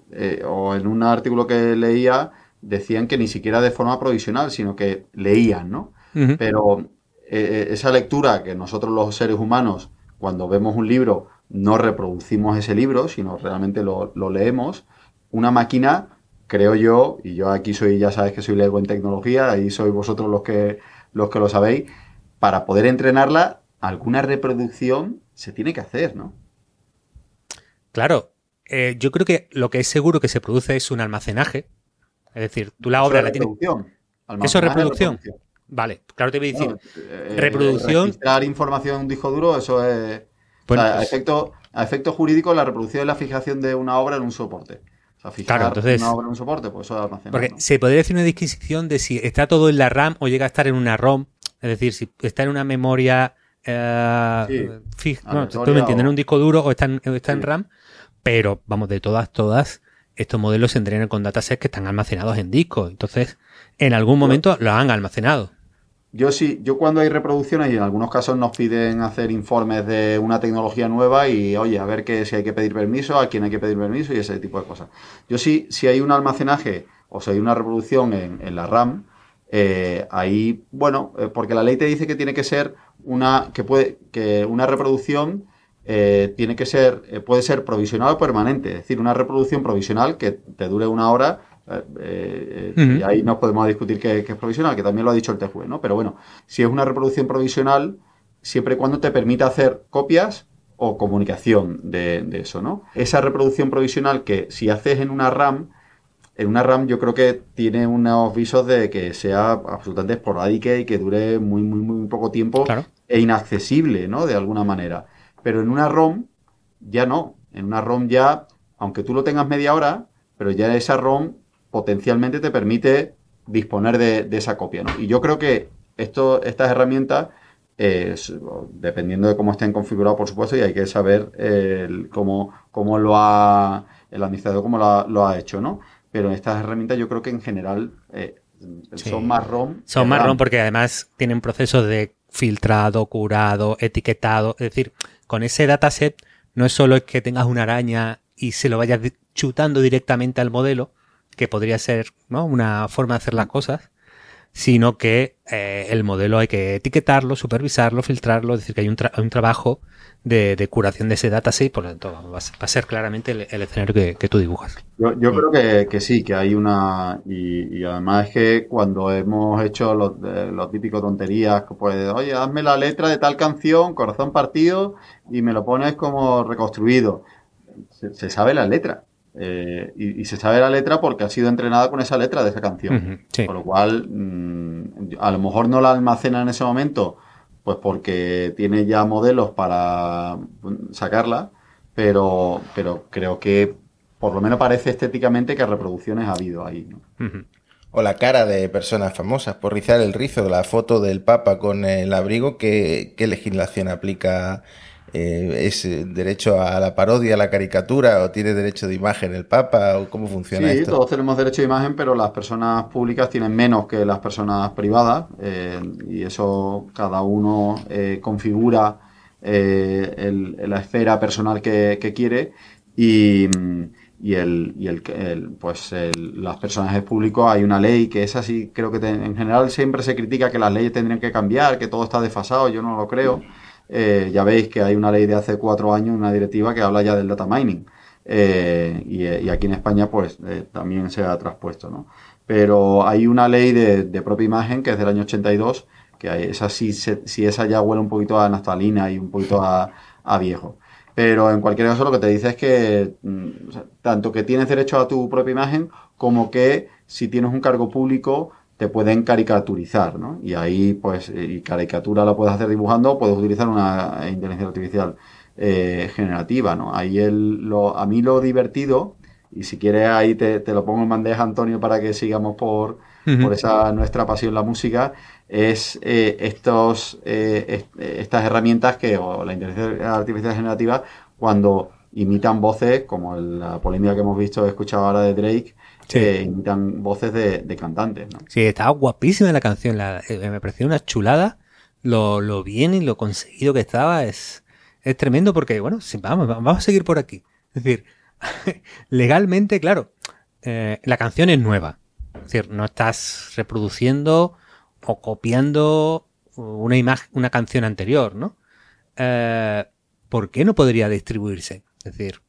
o en un artículo que leía, decían que ni siquiera de forma provisional, sino que leían, ¿no? Pero esa lectura que nosotros los seres humanos, cuando vemos un libro, no reproducimos ese libro, sino realmente lo, leemos. Una máquina, creo yo, y yo aquí soy, ya sabes que soy lego en tecnología, ahí sois vosotros los que, los que lo sabéis, para poder entrenarla, alguna reproducción se tiene que hacer, ¿no? Claro, eh, yo creo que lo que es seguro que se produce es un almacenaje. Es decir, tú la obra la tienes. ¿Eso es reproducción? Vale, claro, te voy a decir. Eh, reproducción. Registrar información en un disco duro, eso es a, pues- efecto, a efecto jurídico, la reproducción es la fijación de una obra en un soporte. O sea, fijar una obra en un soporte, pues eso es Porque se podría decir una disquisición de si está todo en la RAM o llega a estar en una ROM. Es decir, si está en una memoria eh, fija, tú me entiendes, en un disco duro o está en, está en RAM, pero vamos, de todas, todas, estos modelos se entrenan con datasets que están almacenados en discos. Entonces, en algún momento lo han almacenado. Yo sí, yo cuando hay reproducciones y en algunos casos nos piden hacer informes de una tecnología nueva y oye, a ver que si hay que pedir permiso, a quién hay que pedir permiso y ese tipo de cosas. Yo sí, si hay un almacenaje o si hay una reproducción en, la RAM, eh, ahí, bueno, eh, porque la ley te dice que tiene que ser una, que puede, que una reproducción eh, tiene que ser, eh, puede ser provisional o permanente. Es decir, una reproducción provisional que te dure una hora. Y ahí no podemos discutir que, es provisional, que también lo ha dicho el TJUE, ¿no? Pero bueno, si es una reproducción provisional, siempre y cuando te permita hacer copias o comunicación de, de, eso, ¿no? Esa reproducción provisional que si haces en una RAM, en una RAM yo creo que tiene unos visos de que sea absolutamente esporádica y que dure muy, muy, muy poco tiempo e inaccesible, ¿no? De alguna manera. Pero en una ROM ya no. En una ROM ya, aunque tú lo tengas media hora, pero ya esa ROM potencialmente te permite disponer de, esa copia, ¿no? Y yo creo que esto, estas herramientas, dependiendo de cómo estén configurados, por supuesto, y hay que saber cómo, cómo lo ha el administrador cómo lo ha hecho, ¿no? pero estas herramientas yo creo que en general eh, son más ROM. Son más ROM porque además tienen procesos de filtrado, curado, etiquetado. Es decir, con ese dataset no es solo que tengas una araña y se lo vayas chutando directamente al modelo, que podría ser ¿no? una forma de hacer las cosas, sino que eh, el modelo hay que etiquetarlo, supervisarlo, filtrarlo, es decir, que hay un, un trabajo de, curación de ese dataset, por lo tanto va, a ser claramente el, escenario que, tú dibujas. Yo, creo que, que, sí, que hay una... Y, además es que cuando hemos hecho los, los típicos tonterías, pues, oye, hazme la letra de tal canción, corazón partido, y me lo pones como reconstruido. Se, sabe la letra. Eh, y, se sabe la letra porque ha sido entrenada con esa letra de esa canción. Con lo cual, mm, a lo mejor no la almacena en ese momento pues porque tiene ya modelos para sacarla, pero, pero creo que por lo menos parece estéticamente que reproducciones ha habido ahí. O la cara de personas famosas, por rizar el rizo, de la foto del Papa con el abrigo, ¿qué, qué legislación aplica eh, ¿Es derecho a la parodia, a la caricatura o tiene derecho de imagen el Papa o cómo funciona sí, todos tenemos derecho de imagen, pero las personas públicas tienen menos que las personas privadas eh, y eso cada uno eh, configura la esfera personal que, quiere y, y, el, y el, pues las personajes públicos hay una ley que es así, creo que en general siempre se critica que las leyes tendrían que cambiar, que todo está desfasado, yo no lo creo. Eh, ya veis que hay una ley de hace cuatro años, una directiva que habla ya del data mining. Eh, y, aquí en España, pues eh, también se ha traspuesto, ¿no? Pero hay una ley de, propia imagen que es del año 82, que esa sí, si esa ya huele un poquito a naftalina y un poquito a, viejo. Pero en cualquier caso, lo que te dice es que mm, tanto que tienes derecho a tu propia imagen, como que si tienes un cargo público, te pueden caricaturizar, ¿no? Y ahí, pues, eh, y caricatura la puedes hacer dibujando, puedes utilizar una inteligencia artificial eh, generativa, ¿no? Ahí el, lo, a mí lo divertido, y si quieres ahí te, te, lo pongo en bandeja, Antonio, para que sigamos por, por esa nuestra pasión la música, es eh, estos, estas herramientas que, o la inteligencia artificial generativa, cuando imitan voces, como la polémica que hemos visto, he escuchado ahora de Drake, que imitan voces de, cantantes. ¿no? Sí, estaba guapísima la canción, eh, me pareció una chulada, lo, bien y lo conseguido que estaba es, es tremendo porque, bueno, vamos, vamos a seguir por aquí. Es decir, legalmente, claro, eh, la canción es nueva. Es decir, no estás reproduciendo o copiando una imagen, una canción anterior, ¿no? Eh, ¿Por qué no podría distribuirse? Es decir,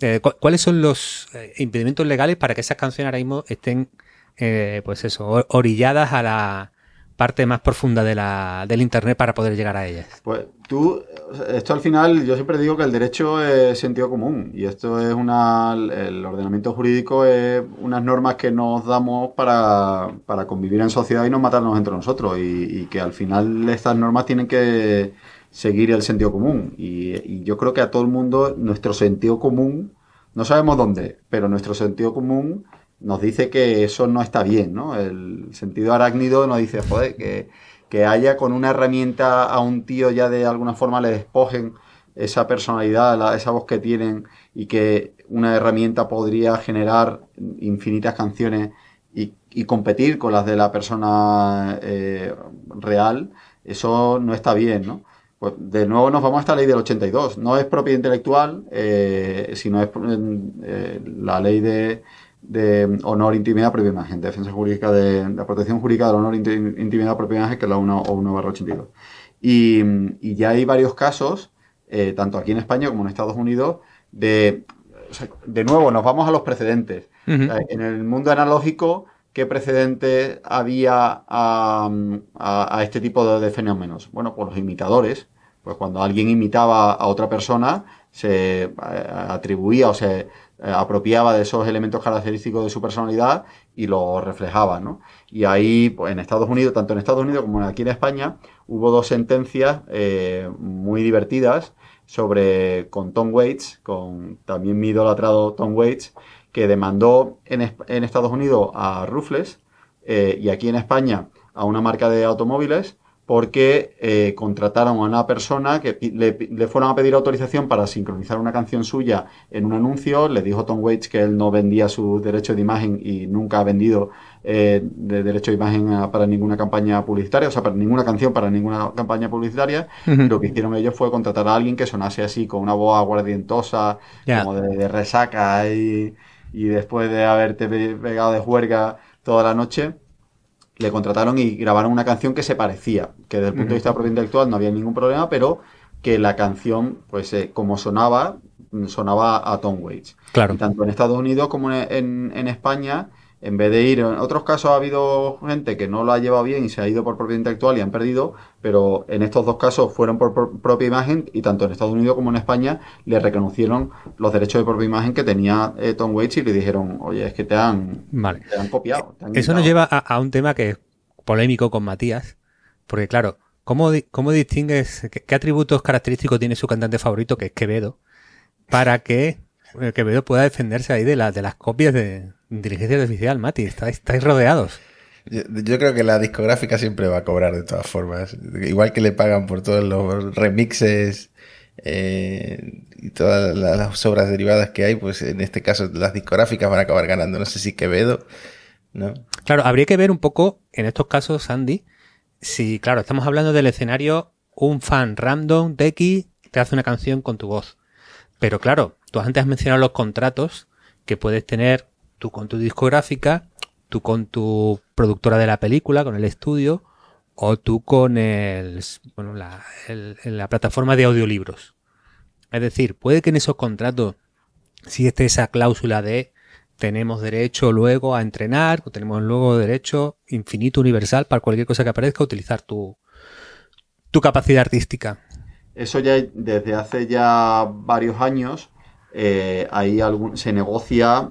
eh, ¿Cuáles son los eh, impedimentos legales para que esas canciones ahora mismo estén, eh, pues eso, orilladas a la parte más profunda de la, del Internet para poder llegar a ellas? Pues tú, esto al final, yo siempre digo que el derecho es sentido común y esto es una, el ordenamiento jurídico es unas normas que nos damos para, para convivir en sociedad y no matarnos entre nosotros y, y que al final estas normas tienen que seguir el sentido común. Y, yo creo que a todo el mundo nuestro sentido común, no sabemos dónde, pero nuestro sentido común nos dice que eso no está bien, ¿no? El sentido arácnido nos dice, joder, que, que haya con una herramienta a un tío ya de alguna forma le despojen esa personalidad, esa voz que tienen y que una herramienta podría generar infinitas canciones y, competir con las de la persona eh, real, eso no está bien, ¿no? Pues de nuevo nos vamos a esta ley del 82. No es propiedad intelectual, eh, sino es eh, la ley de, honor, intimidad, propia imagen, defensa jurídica de, la protección jurídica del honor, intimidad, propia imagen, que es la 1 o 1 barra 82. Y, y ya hay varios casos eh, tanto aquí en España como en Estados Unidos, de, de nuevo, nos vamos a los precedentes. en el mundo analógico, ¿qué precedente había a, este tipo de, fenómenos? Bueno, pues los imitadores. Pues cuando alguien imitaba a otra persona, se eh, atribuía o se eh, apropiaba de esos elementos característicos de su personalidad y lo reflejaba, ¿no? Y ahí, pues en Estados Unidos, tanto en Estados Unidos como aquí en España, hubo dos sentencias eh, muy divertidas sobre con Tom Waits, con también mi idolatrado Tom Waits, que demandó en, Estados Unidos a Rufles y aquí en España a una marca de automóviles porque eh, contrataron a una persona que le, fueron a pedir autorización para sincronizar una canción suya en un anuncio. Le dijo Tom Waits que él no vendía su derecho de imagen y nunca ha vendido eh, de derecho de imagen para ninguna campaña publicitaria, o sea, para ninguna canción, para ninguna campaña publicitaria. Lo que hicieron ellos fue contratar a alguien que sonase así, con una voz aguardientosa, como de, resaca y, y después de haberte pegado de juerga toda la noche le contrataron y grabaron una canción que se parecía, que desde el punto de vista propiedad intelectual no había ningún problema, pero que la canción, pues eh, como sonaba, sonaba a Tom Waits. Claro. Y tanto en Estados Unidos como en, en España en vez de ir, en otros casos ha habido gente que no lo ha llevado bien y se ha ido por propiedad intelectual y han perdido, pero en estos dos casos fueron por, propia imagen y tanto en Estados Unidos como en España le reconocieron los derechos de propia imagen que tenía eh, Tom Waits y le dijeron, oye, es que te han, han copiado. Eso nos lleva a, un tema que es polémico con Matías, porque claro, ¿cómo, cómo distingues qué, atributos característicos tiene su cantante favorito, que es Quevedo, para que Quevedo pueda defenderse ahí de, de las copias de, Inteligencia artificial, Mati, estáis, rodeados. Yo, creo que la discográfica siempre va a cobrar de todas formas. Igual que le pagan por todos los remixes eh, y todas las obras derivadas que hay, pues en este caso las discográficas van a acabar ganando. No sé si Quevedo, ¿no? Claro, habría que ver un poco en estos casos, Andy, si, claro, estamos hablando del escenario, un fan random de X te hace una canción con tu voz. Pero claro, tú antes has mencionado los contratos que puedes tener tú con tu discográfica, tú con tu productora de la película, con el estudio, o tú con el, bueno, la, la plataforma de audiolibros. Es decir, puede que en esos contratos si esté esa cláusula de tenemos derecho luego a entrenar, o tenemos luego derecho infinito universal para cualquier cosa que aparezca, utilizar tu, tu capacidad artística. Eso ya desde hace ya varios años, eh, ahí algún, se negocia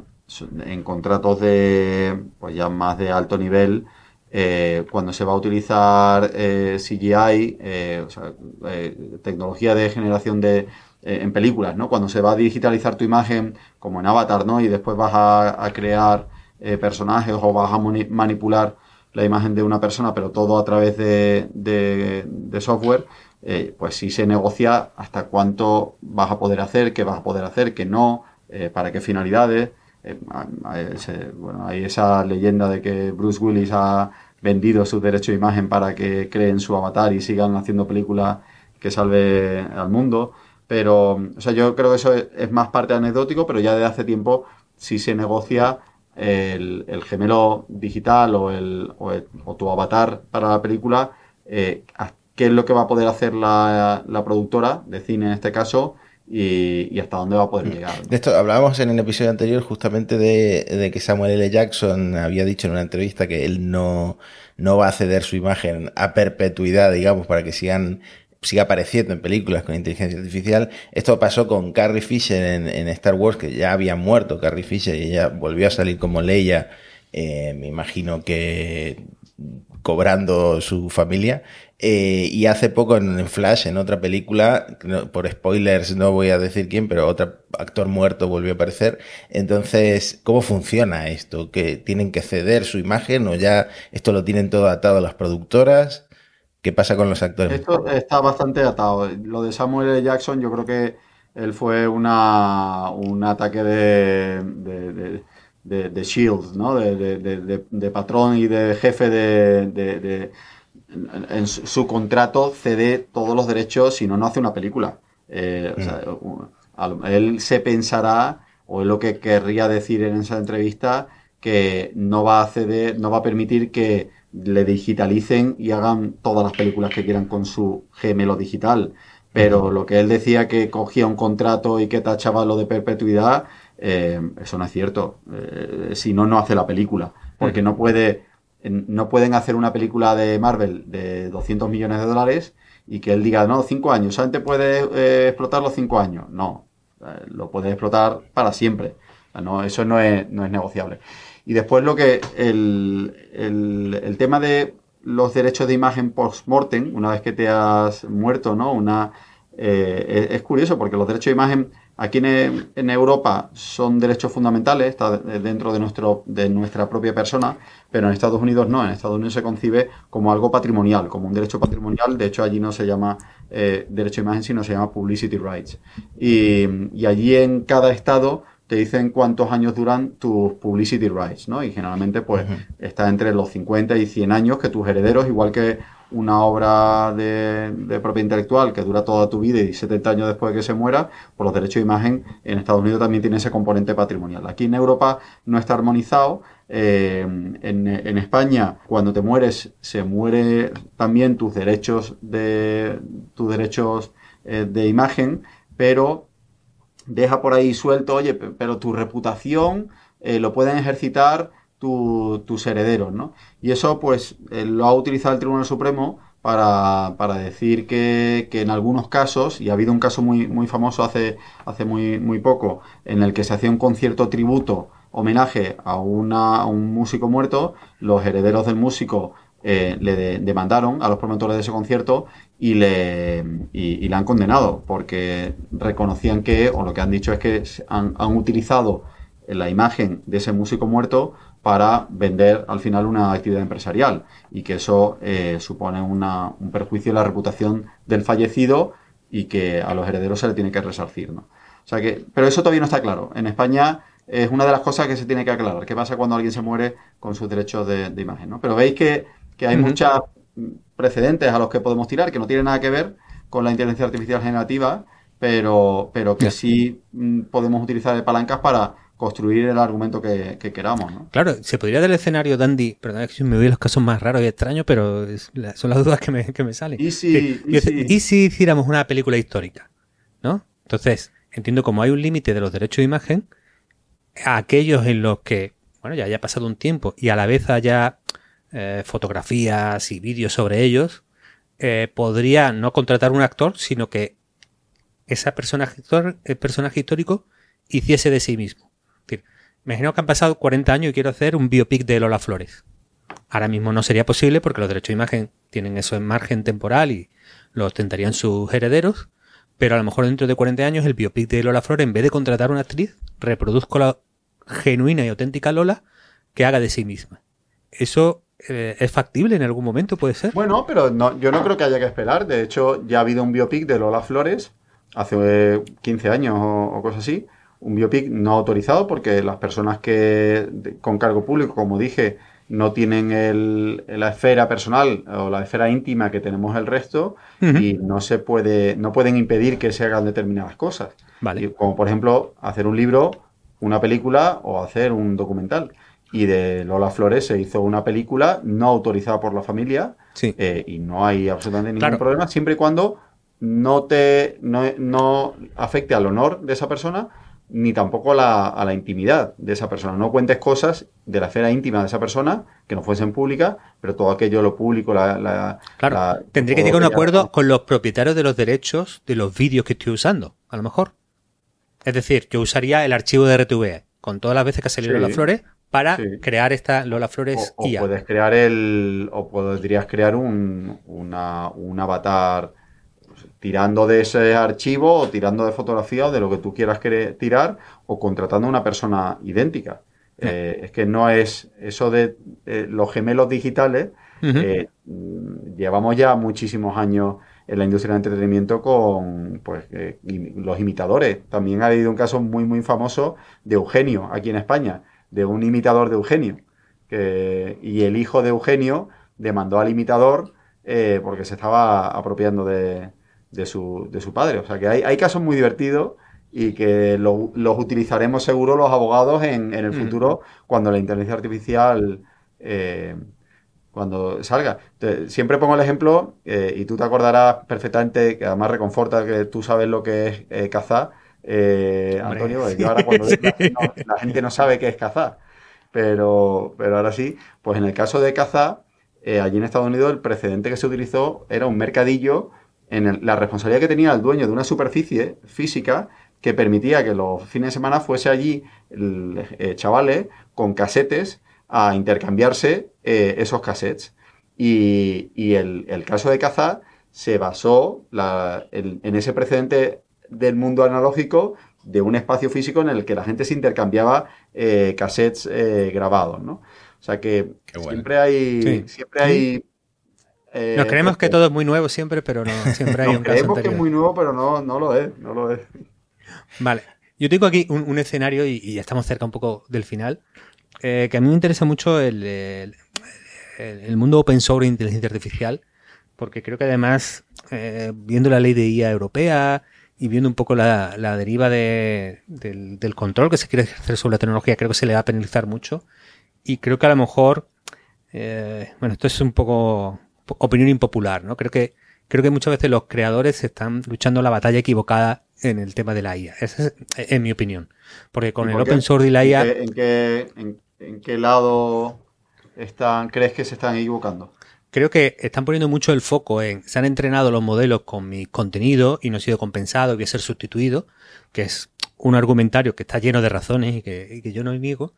en contratos de pues ya más de alto nivel eh, cuando se va a utilizar eh, CGI eh, o sea, tecnología de generación de en películas no cuando se va a digitalizar tu imagen como en Avatar no y después vas a, crear personajes o vas a manipular la imagen de una persona pero todo a través de, de software pues sí se negocia hasta cuánto vas a poder hacer qué vas a poder hacer qué no para qué finalidades eh, bueno, hay esa leyenda de que Bruce Willis ha vendido su derecho de imagen para que creen su avatar y sigan haciendo películas que salve al mundo. Pero, o sea, yo creo que eso es, más parte anecdótico, pero ya desde hace tiempo sí se negocia el, gemelo digital o, el, o, tu avatar para la película, eh, qué es lo que va a poder hacer la, la productora de cine en este caso y, hasta dónde va a poder mm. llegar. De esto hablábamos en el episodio anterior justamente de, que Samuel L. Jackson había dicho en una entrevista que él no, no va a ceder su imagen a perpetuidad, digamos, para que sigan siga apareciendo en películas con inteligencia artificial. Esto pasó con Carrie Fisher en, Star Wars, que ya había muerto Carrie Fisher y ella volvió a salir como Leia, eh, me imagino que cobrando su familia. Eh, y hace poco en, Flash, en otra película, por spoilers no voy a decir quién, pero otro actor muerto volvió a aparecer. Entonces, ¿cómo funciona esto? ¿Que tienen que ceder su imagen o ya esto lo tienen todo atado las productoras? ¿Qué pasa con los actores? Esto está bastante atado. Lo de Samuel L. Jackson, yo creo que él fue una, un ataque de, de, Shield, ¿no? De, patrón y de jefe de, en su contrato cede todos los derechos, si no, no hace una película. Eh, mm. él se pensará, o es lo que querría decir en esa entrevista, que no va a ceder, no va a permitir que le digitalicen y hagan todas las películas que quieran con su gemelo digital. Pero lo que él decía que cogía un contrato y que tachaba lo de perpetuidad, eh, eso no es cierto. Eh, si no, no hace la película. Porque no puede, no pueden hacer una película de Marvel de 200 millones de dólares y que él diga, no, cinco años, solamente puede eh, explotar los cinco años. No, lo puede explotar para siempre. No, eso no es, no es negociable. Y después lo que el, el tema de los derechos de imagen post-mortem, una vez que te has muerto, ¿no? Una, eh, es, curioso porque los derechos de imagen aquí en, Europa son derechos fundamentales, está dentro de, nuestro, de nuestra propia persona, pero en Estados Unidos no. En Estados Unidos se concibe como algo patrimonial, como un derecho patrimonial. De hecho, allí no se llama eh, derecho de imagen, sino se llama publicity rights. Y, y allí en cada estado te dicen cuántos años duran tus publicity rights, ¿no? Y generalmente, pues, está entre los 50 y 100 años que tus herederos, igual que una obra de, propiedad intelectual que dura toda tu vida y 70 años después de que se muera, pues los derechos de imagen en Estados Unidos también tiene ese componente patrimonial. Aquí en Europa no está armonizado. Eh, en, España, cuando te mueres, se muere también tus derechos de tus derechos eh, de imagen, pero deja por ahí suelto, oye, pero tu reputación eh, lo pueden ejercitar tus herederos, ¿no? Y eso, pues, eh, lo ha utilizado el Tribunal Supremo para, decir que, en algunos casos, y ha habido un caso muy, muy famoso hace, hace muy, muy poco, en el que se hacía un concierto tributo, homenaje a, una, un músico muerto, los herederos del músico eh, le demandaron a los promotores de ese concierto y le, y, le han condenado porque reconocían que, o lo que han dicho es que han, han utilizado la imagen de ese músico muerto para vender al final una actividad empresarial y que eso eh, supone una, un perjuicio de la reputación del fallecido y que a los herederos se le tiene que resarcir. ¿no? O sea que, pero eso todavía no está claro. En España es una de las cosas que se tiene que aclarar. ¿Qué pasa cuando alguien se muere con sus derechos de, imagen? ¿no? Pero veis que, que hay muchas precedentes a los que podemos tirar que no tienen nada que ver con la inteligencia artificial generativa, pero, pero que sí mm, podemos utilizar de palancas para construir el argumento que, queramos. ¿no? Claro, se podría dar el escenario, Dandy, perdón, que me voy a los casos más raros y extraños, pero son las dudas que me, que me salen. ¿Y si, y, si... hiciéramos una película histórica? ¿No? Entonces, entiendo como hay un límite de los derechos de imagen, aquellos en los que, bueno, ya haya pasado un tiempo y a la vez haya eh, fotografías y vídeos sobre ellos, eh, podría no contratar un actor, sino que ese personaje, el personaje histórico hiciese de sí mismo. Imagino que han pasado 40 años y quiero hacer un biopic de Lola Flores. Ahora mismo no sería posible porque los derechos de imagen tienen eso en margen temporal y lo ostentarían sus herederos, pero a lo mejor dentro de 40 años el biopic de Lola Flores, en vez de contratar a una actriz, reproduzco la genuina y auténtica Lola que haga de sí misma. Eso eh, ¿Es factible en algún momento? ¿Puede ser? Bueno, pero no, yo no creo que haya que esperar. De hecho, ya ha habido un biopic de Lola Flores hace 15 años o, cosas así. Un biopic no autorizado porque las personas que con cargo público, como dije, no tienen la esfera personal o la esfera íntima que tenemos el resto y no se puede, no pueden impedir que se hagan determinadas cosas. Vale. como por ejemplo hacer un libro, una película o hacer un documental y de Lola Flores se hizo una película no autorizada por la familia eh, y no hay absolutamente ningún problema siempre y cuando no te no, afecte al honor de esa persona ni tampoco a la, intimidad de esa persona. No cuentes cosas de la esfera íntima de esa persona que no fuesen públicas, pero todo aquello, lo público, la... claro, tendría que llegar a un acuerdo con los propietarios de los derechos de los vídeos que estoy usando, a lo mejor. Es decir, yo usaría el archivo de RTV con todas las veces que ha salido las flores para crear esta Lola Flores o, o puedes crear el o podrías crear un, un avatar tirando de ese archivo o tirando de fotografía o de lo que tú quieras tirar o contratando a una persona idéntica. Eh, es que no es eso de eh, los gemelos digitales. Eh, llevamos ya muchísimos años en la industria del entretenimiento con pues, los imitadores. También ha habido un caso muy, muy famoso de Eugenio aquí en España de un imitador de Eugenio. y el hijo de Eugenio demandó al imitador porque se estaba apropiando de, su, padre. O sea que hay, casos muy divertidos y que los utilizaremos seguro los abogados en, el mm. futuro cuando la inteligencia artificial eh, cuando salga. siempre pongo el ejemplo, eh, y tú te acordarás perfectamente, que además reconforta que tú sabes lo que es eh, cazar, eh, Antonio, ahora cuando la, gente no sabe qué es cazar. Pero, pero ahora sí, pues en el caso de cazar, allí en Estados Unidos el precedente que se utilizó era un mercadillo en la responsabilidad que tenía el dueño de una superficie física que permitía que los fines de semana fuese allí chavales con casetes a intercambiarse eh, esos cassettes. Y, el, caso de Caza se basó en, ese precedente del mundo analógico de un espacio físico en el que la gente se intercambiaba eh, cassettes eh, grabados, ¿no? O sea que siempre hay... Siempre hay Nos creemos que todo es muy nuevo siempre, pero no, siempre hay un caso creemos que es muy nuevo, pero no, no lo es, no lo es. Vale. Yo tengo aquí un, escenario y, ya estamos cerca un poco del final. Eh, que a mí me interesa mucho el, el, mundo open source e inteligencia artificial, porque creo que además, eh, viendo la ley de IA europea y viendo un poco la, deriva del, control que se quiere hacer sobre la tecnología, creo que se le va a penalizar mucho. Y creo que a lo mejor, eh, bueno, esto es un poco opinión impopular, ¿no? Creo que, creo que muchas veces los creadores están luchando la batalla equivocada en el tema de la IA. Esa es, en mi opinión. Porque con el open source y la IA... ¿En qué, ¿En qué lado están, crees que se están equivocando? Creo que están poniendo mucho el foco en, se han entrenado los modelos con mi contenido y no ha sido compensado y voy a ser sustituido, que es un argumentario que está lleno de razones y que, yo no niego,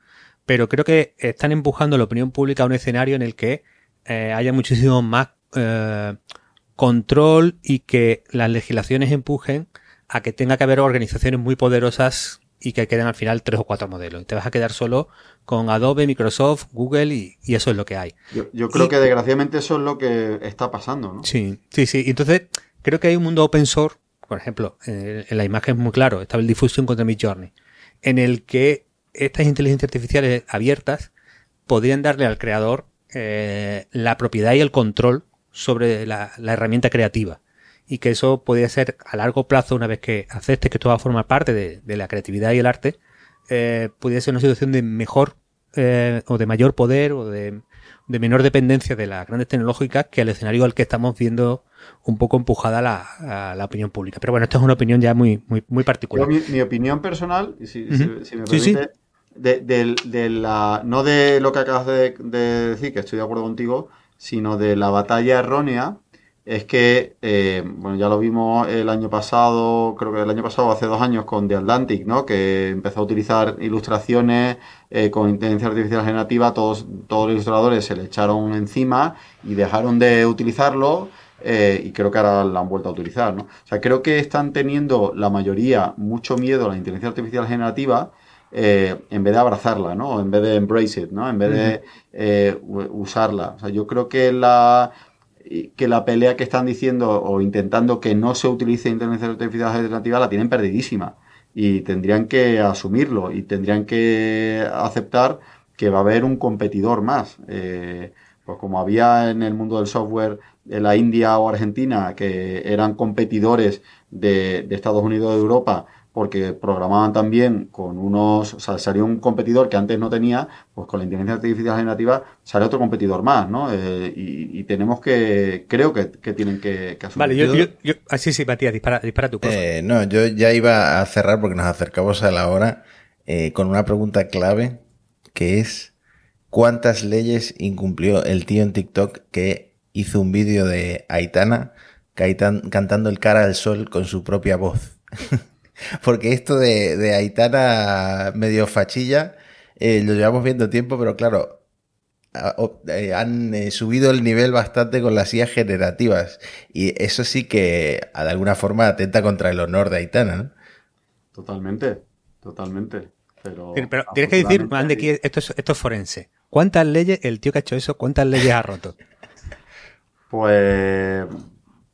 pero creo que están empujando la opinión pública a un escenario en el que eh, haya muchísimo más eh, control y que las legislaciones empujen a que tenga que haber organizaciones muy poderosas y que queden al final tres o cuatro modelos. Y te vas a quedar solo con Adobe, Microsoft, Google y, eso es lo que hay. Yo, creo que desgraciadamente eso es lo que está pasando, ¿no? Sí, sí, sí. Entonces, creo que hay un mundo open source, por ejemplo, en, la imagen es muy claro, estaba el Diffusion contra Midjourney, en el que estas inteligencias artificiales abiertas podrían darle al creador eh, la propiedad y el control sobre la herramienta creativa y que eso podría ser a largo plazo, una vez que aceptes que esto va a formar parte de, la creatividad y el arte, eh, podría ser una situación de mejor eh, o de mayor poder o de, menor dependencia de las grandes tecnológicas que el escenario al que estamos viendo un poco empujada la, la opinión pública. Pero bueno, esta es una opinión ya muy, muy, muy particular. mi, opinión personal, si, me permite, De, la, no de lo que acabas de, de decir, que estoy de acuerdo contigo, sino de la batalla errónea es que, eh, bueno, ya lo vimos el año pasado, creo que el año pasado, hace dos años, con The Atlantic, ¿no? Que empezó a utilizar ilustraciones eh, con inteligencia artificial generativa, todos, todos los ilustradores se le echaron encima y dejaron de utilizarlo. Eh, y creo que ahora la han vuelto a utilizar, ¿no? O sea, creo que están teniendo la mayoría mucho miedo a la inteligencia artificial generativa en vez de abrazarla, ¿no? En vez de embrace it, ¿no? En vez de usarla. O sea, yo creo que la, que la pelea que están diciendo o intentando que no se utilice inteligencia artificial alternativa la tienen perdidísima y tendrían que asumirlo y tendrían que aceptar que va a haber un competidor más. Eh, pues como había en el mundo del software de la India o Argentina, que eran competidores de, de Estados Unidos de Europa porque programaban también con unos, o sea, salió un competidor que antes no tenía, pues con la inteligencia artificial generativa sale otro competidor más, ¿no? Eh, y, tenemos que, creo que, tienen que, asumir. Vale, yo, yo, yo ah, sí, sí, Matías, dispara, dispara tu eh, no, yo ya iba a cerrar porque nos acercamos a la hora eh, con una pregunta clave que es ¿cuántas leyes incumplió el tío en TikTok que hizo un vídeo de Aitana cantando el cara al sol con su propia voz? Porque esto de, Aitana medio fachilla eh, lo llevamos viendo tiempo, pero claro, eh, han eh, subido el nivel bastante con las IAs generativas. Y eso sí que de alguna forma atenta contra el honor de Aitana, ¿no? Totalmente, totalmente. Pero, pero tienes que decir, esto es, esto es forense. ¿Cuántas leyes, el tío que ha hecho eso, cuántas leyes ha roto? Pues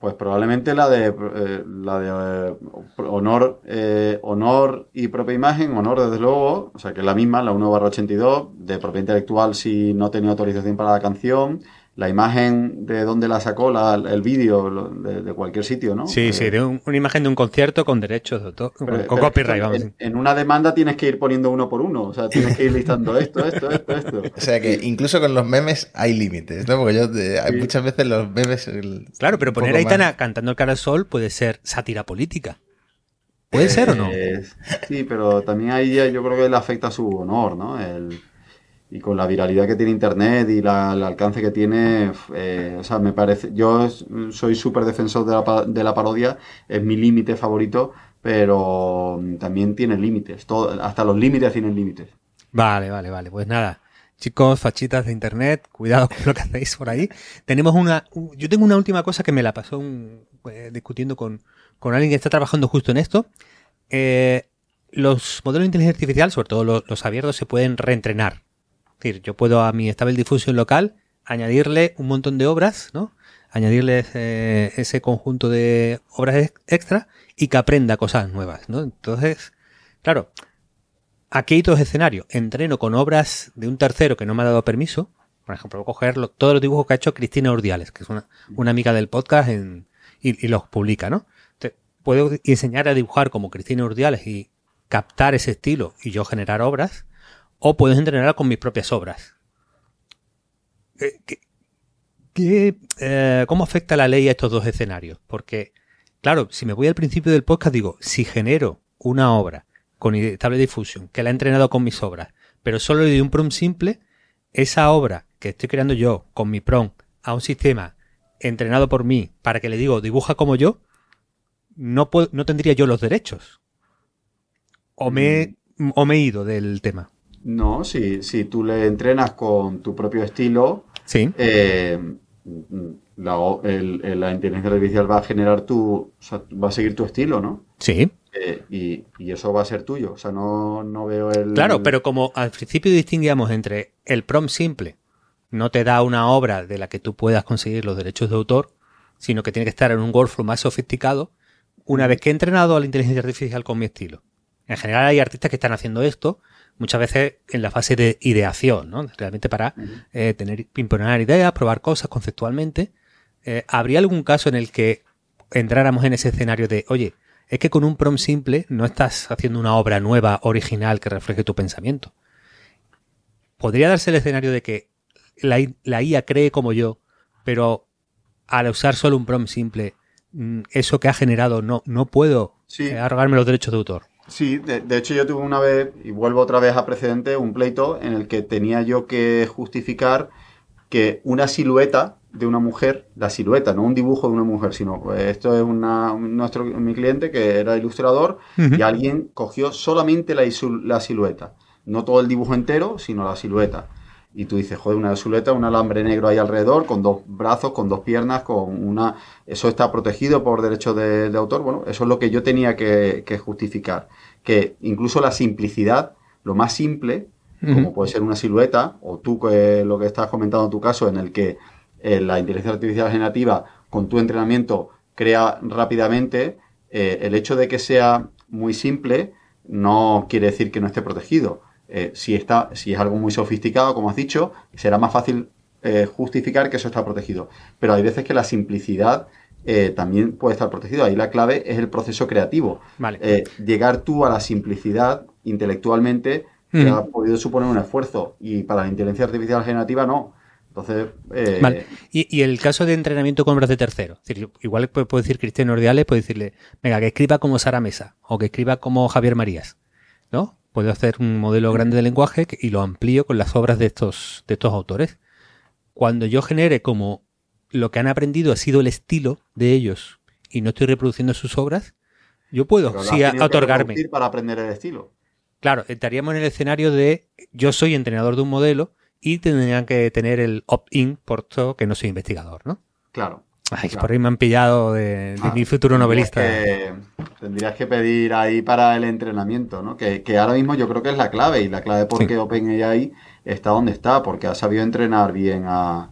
pues probablemente la de, eh, la de eh, honor, eh, honor y propia imagen, honor desde luego, o sea que es la misma, la 1 barra 82, de propiedad intelectual si no tenía autorización para la canción, la imagen de dónde la sacó, el vídeo de, cualquier sitio, ¿no? Sí, sí, de una imagen de un concierto con derechos de autor, con, copyright, vamos. En, en, una demanda tienes que ir poniendo uno por uno, o sea, tienes que ir listando esto, esto, esto, esto. O sea que incluso con los memes hay límites, ¿no? Porque yo, hay muchas veces los memes... claro, pero poner a Aitana cantando el cara al sol puede ser sátira política. ¿Puede ser o no? Eh, sí, pero también ahí yo creo que le afecta a su honor, ¿no? El y con la viralidad que tiene Internet y el alcance que tiene, eh, o sea, me parece, yo soy súper defensor de la, de la, parodia, es mi límite favorito, pero también tiene límites, hasta los límites tienen límites. Vale, vale, vale, pues nada. Chicos, fachitas de internet, cuidado con lo que hacéis por ahí. Tenemos una, yo tengo una última cosa que me la pasó eh, discutiendo con, con, alguien que está trabajando justo en esto. Eh, los modelos de inteligencia artificial, sobre todo los abiertos, se pueden reentrenar decir, yo puedo a mi Stable Diffusion local añadirle un montón de obras, ¿no? Añadirle ese, conjunto de obras extra y que aprenda cosas nuevas, ¿no? Entonces, claro, aquí hay dos escenarios. Entreno con obras de un tercero que no me ha dado permiso. Por ejemplo, voy a coger todos los dibujos que ha hecho Cristina Urdiales, que es una, amiga del podcast y, los publica, ¿no? puedo enseñar a dibujar como Cristina Urdiales y captar ese estilo y yo generar obras o puedes entrenar con mis propias obras. ¿Qué, eh, ¿Cómo afecta la ley a estos dos escenarios? Porque, claro, si me voy al principio del podcast, digo, si genero una obra con estable difusión que la he entrenado con mis obras, pero solo le doy un prompt simple, esa obra que estoy creando yo con mi prompt a un sistema entrenado por mí para que le digo dibuja como yo, no, no tendría yo los derechos. O me, mm. o me he ido del tema. No, si, si tú le entrenas con tu propio estilo, sí. Eh, la, inteligencia artificial va a generar tu, va a seguir tu estilo, ¿no? Sí. Eh, y, eso va a ser tuyo. O sea, no, no veo el. Claro, pero como al principio distinguíamos entre el prompt simple, no te da una obra de la que tú puedas conseguir los derechos de autor, sino que tiene que estar en un workflow más sofisticado, una vez que he entrenado a la inteligencia artificial con mi estilo. En general hay artistas que están haciendo esto, muchas veces en la fase de ideación, ¿no? Realmente para eh, tener, imponer ideas, probar cosas conceptualmente. Eh, ¿Habría algún caso en el que entráramos en ese escenario de, oye, es que con un prompt simple no estás haciendo una obra nueva, original, que refleje tu pensamiento? ¿Podría darse el escenario de que la, la IA cree como yo, pero al usar solo un prompt simple, mm, eso que ha generado no, no puedo sí. Eh, arrogarme los derechos de autor? Sí, de, hecho yo tuve una vez, y vuelvo otra vez a precedente, un pleito en el que tenía yo que justificar que una silueta de una mujer, la silueta, no un dibujo de una mujer, sino eh, esto es una, nuestro, mi cliente que era ilustrador y alguien cogió solamente la, la silueta, no todo el dibujo entero, sino la silueta y tú dices, joder, una silueta, un alambre negro ahí alrededor, con dos brazos, con dos piernas, con una... Eso está protegido por derecho de, autor. Bueno, eso es lo que yo tenía que, justificar. Que incluso la simplicidad, lo más simple, como puede ser una silueta, o tú que lo que estás comentando en tu caso, en el que eh, la inteligencia artificial generativa, con tu entrenamiento, crea rápidamente, eh, el hecho de que sea muy simple no quiere decir que no esté protegido eh, si, está, si es algo muy sofisticado, como has dicho, será más fácil eh, justificar que eso está protegido. Pero hay veces que la simplicidad eh, también puede estar protegido. Ahí la clave es el proceso creativo. llegar tú a la simplicidad intelectualmente que ha podido suponer un esfuerzo y para la inteligencia artificial generativa no. Entonces, ¿Y, el caso de entrenamiento con obras de tercero. igual puedo decir Cristiano Ordiales, puedo decirle, venga, que escriba como Sara Mesa o que escriba como Javier Marías. ¿No? Puedo hacer un modelo grande de lenguaje y lo amplío con las obras de estos, de estos autores. Cuando yo genere como lo que han aprendido ha sido el estilo de ellos y no estoy reproduciendo sus obras, yo puedo sí otorgarme. para aprender el estilo. Claro, estaríamos en el escenario de yo soy entrenador de un modelo y tendrían que tener el opt-in por todo que no soy investigador, ¿no? Claro. Ay, por ahí me han pillado de, ah, mi futuro novelista. tendrías que pedir ahí para el entrenamiento, ¿no? Que, ahora mismo yo creo que es la clave y la clave por qué OpenAI está donde está, porque ha sabido entrenar bien a,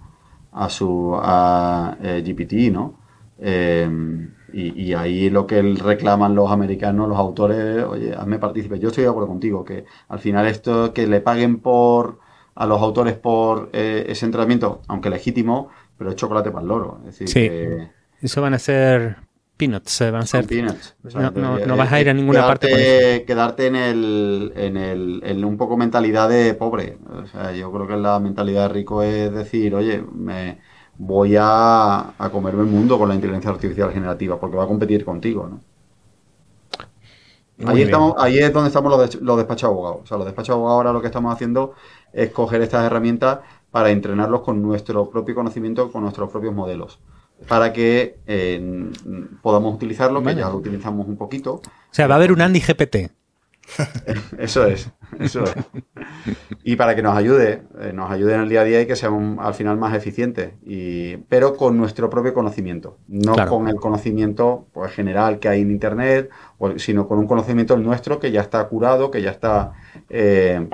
su a, eh, GPT, ¿no? Em, y, ahí lo que reclaman los americanos, los autores, oye, hazme partícipe. Yo estoy de acuerdo contigo, que al final esto que le paguen por a los autores por eh, ese entrenamiento, aunque legítimo, pero es chocolate para el loro. Es decir, sí. Eso van a ser peanuts, van a ser. Peanuts. no, vas a ir a ninguna parte con eso. Quedarte en el, en el, en un poco mentalidad de pobre. O sea, yo creo que la mentalidad de rico es decir, oye, me voy a, a comerme el mundo con la inteligencia artificial generativa, porque va a competir contigo, ¿no? Ahí, estamos, ahí es donde estamos los, los despachos abogados. O sea, los despachos abogados ahora lo que estamos haciendo es coger estas herramientas para entrenarlos con nuestro propio conocimiento, con nuestros propios modelos, para que eh, podamos utilizarlo, que ya lo utilizamos un poquito. O sea, va a haber un Andy GPT. Eso es, eso es. Y para que nos ayude, eh, nos ayude en el día a día y que seamos al final más eficientes, y, pero con nuestro propio conocimiento, no con el conocimiento pues, general que hay en Internet, sino con un conocimiento nuestro que ya está curado, que ya está, eh,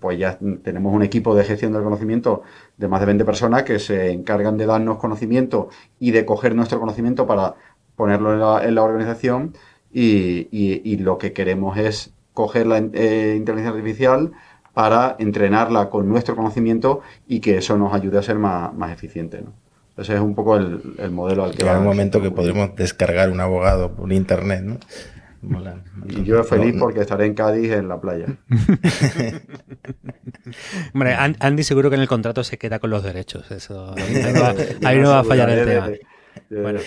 pues ya tenemos un equipo de gestión del conocimiento de más de 20 personas que se encargan de darnos conocimiento y de coger nuestro conocimiento para ponerlo en la, organización. Y, y lo que queremos es coger la eh, inteligencia artificial para entrenarla con nuestro conocimiento y que eso nos ayude a ser más, más eficiente. ¿no? Ese es un poco el, modelo al que va. un momento que podremos descargar un abogado por internet, ¿no? Y yo feliz porque estaré en Cádiz en la playa. Hombre, Andy seguro que en el contrato se queda con los derechos. Eso, ahí no va, a fallar el tema bueno,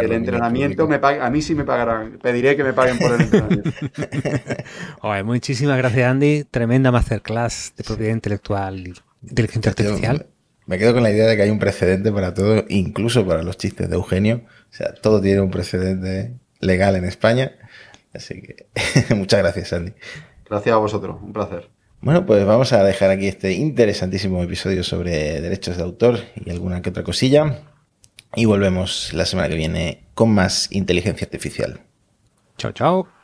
el entrenamiento me paga, a mí sí me pagarán, pediré que me paguen por el entrenamiento. muchísimas gracias Andy, tremenda masterclass de propiedad intelectual y inteligencia artificial. Me quedo con la idea de que hay un precedente para todo, incluso para los chistes de Eugenio. O sea, todo tiene un precedente legal en España. Así que muchas gracias, Andy. Gracias a vosotros, un placer. Bueno, pues vamos a dejar aquí este interesantísimo episodio sobre derechos de autor y alguna que otra cosilla. Y volvemos la semana que viene con más inteligencia artificial. Chao, chao.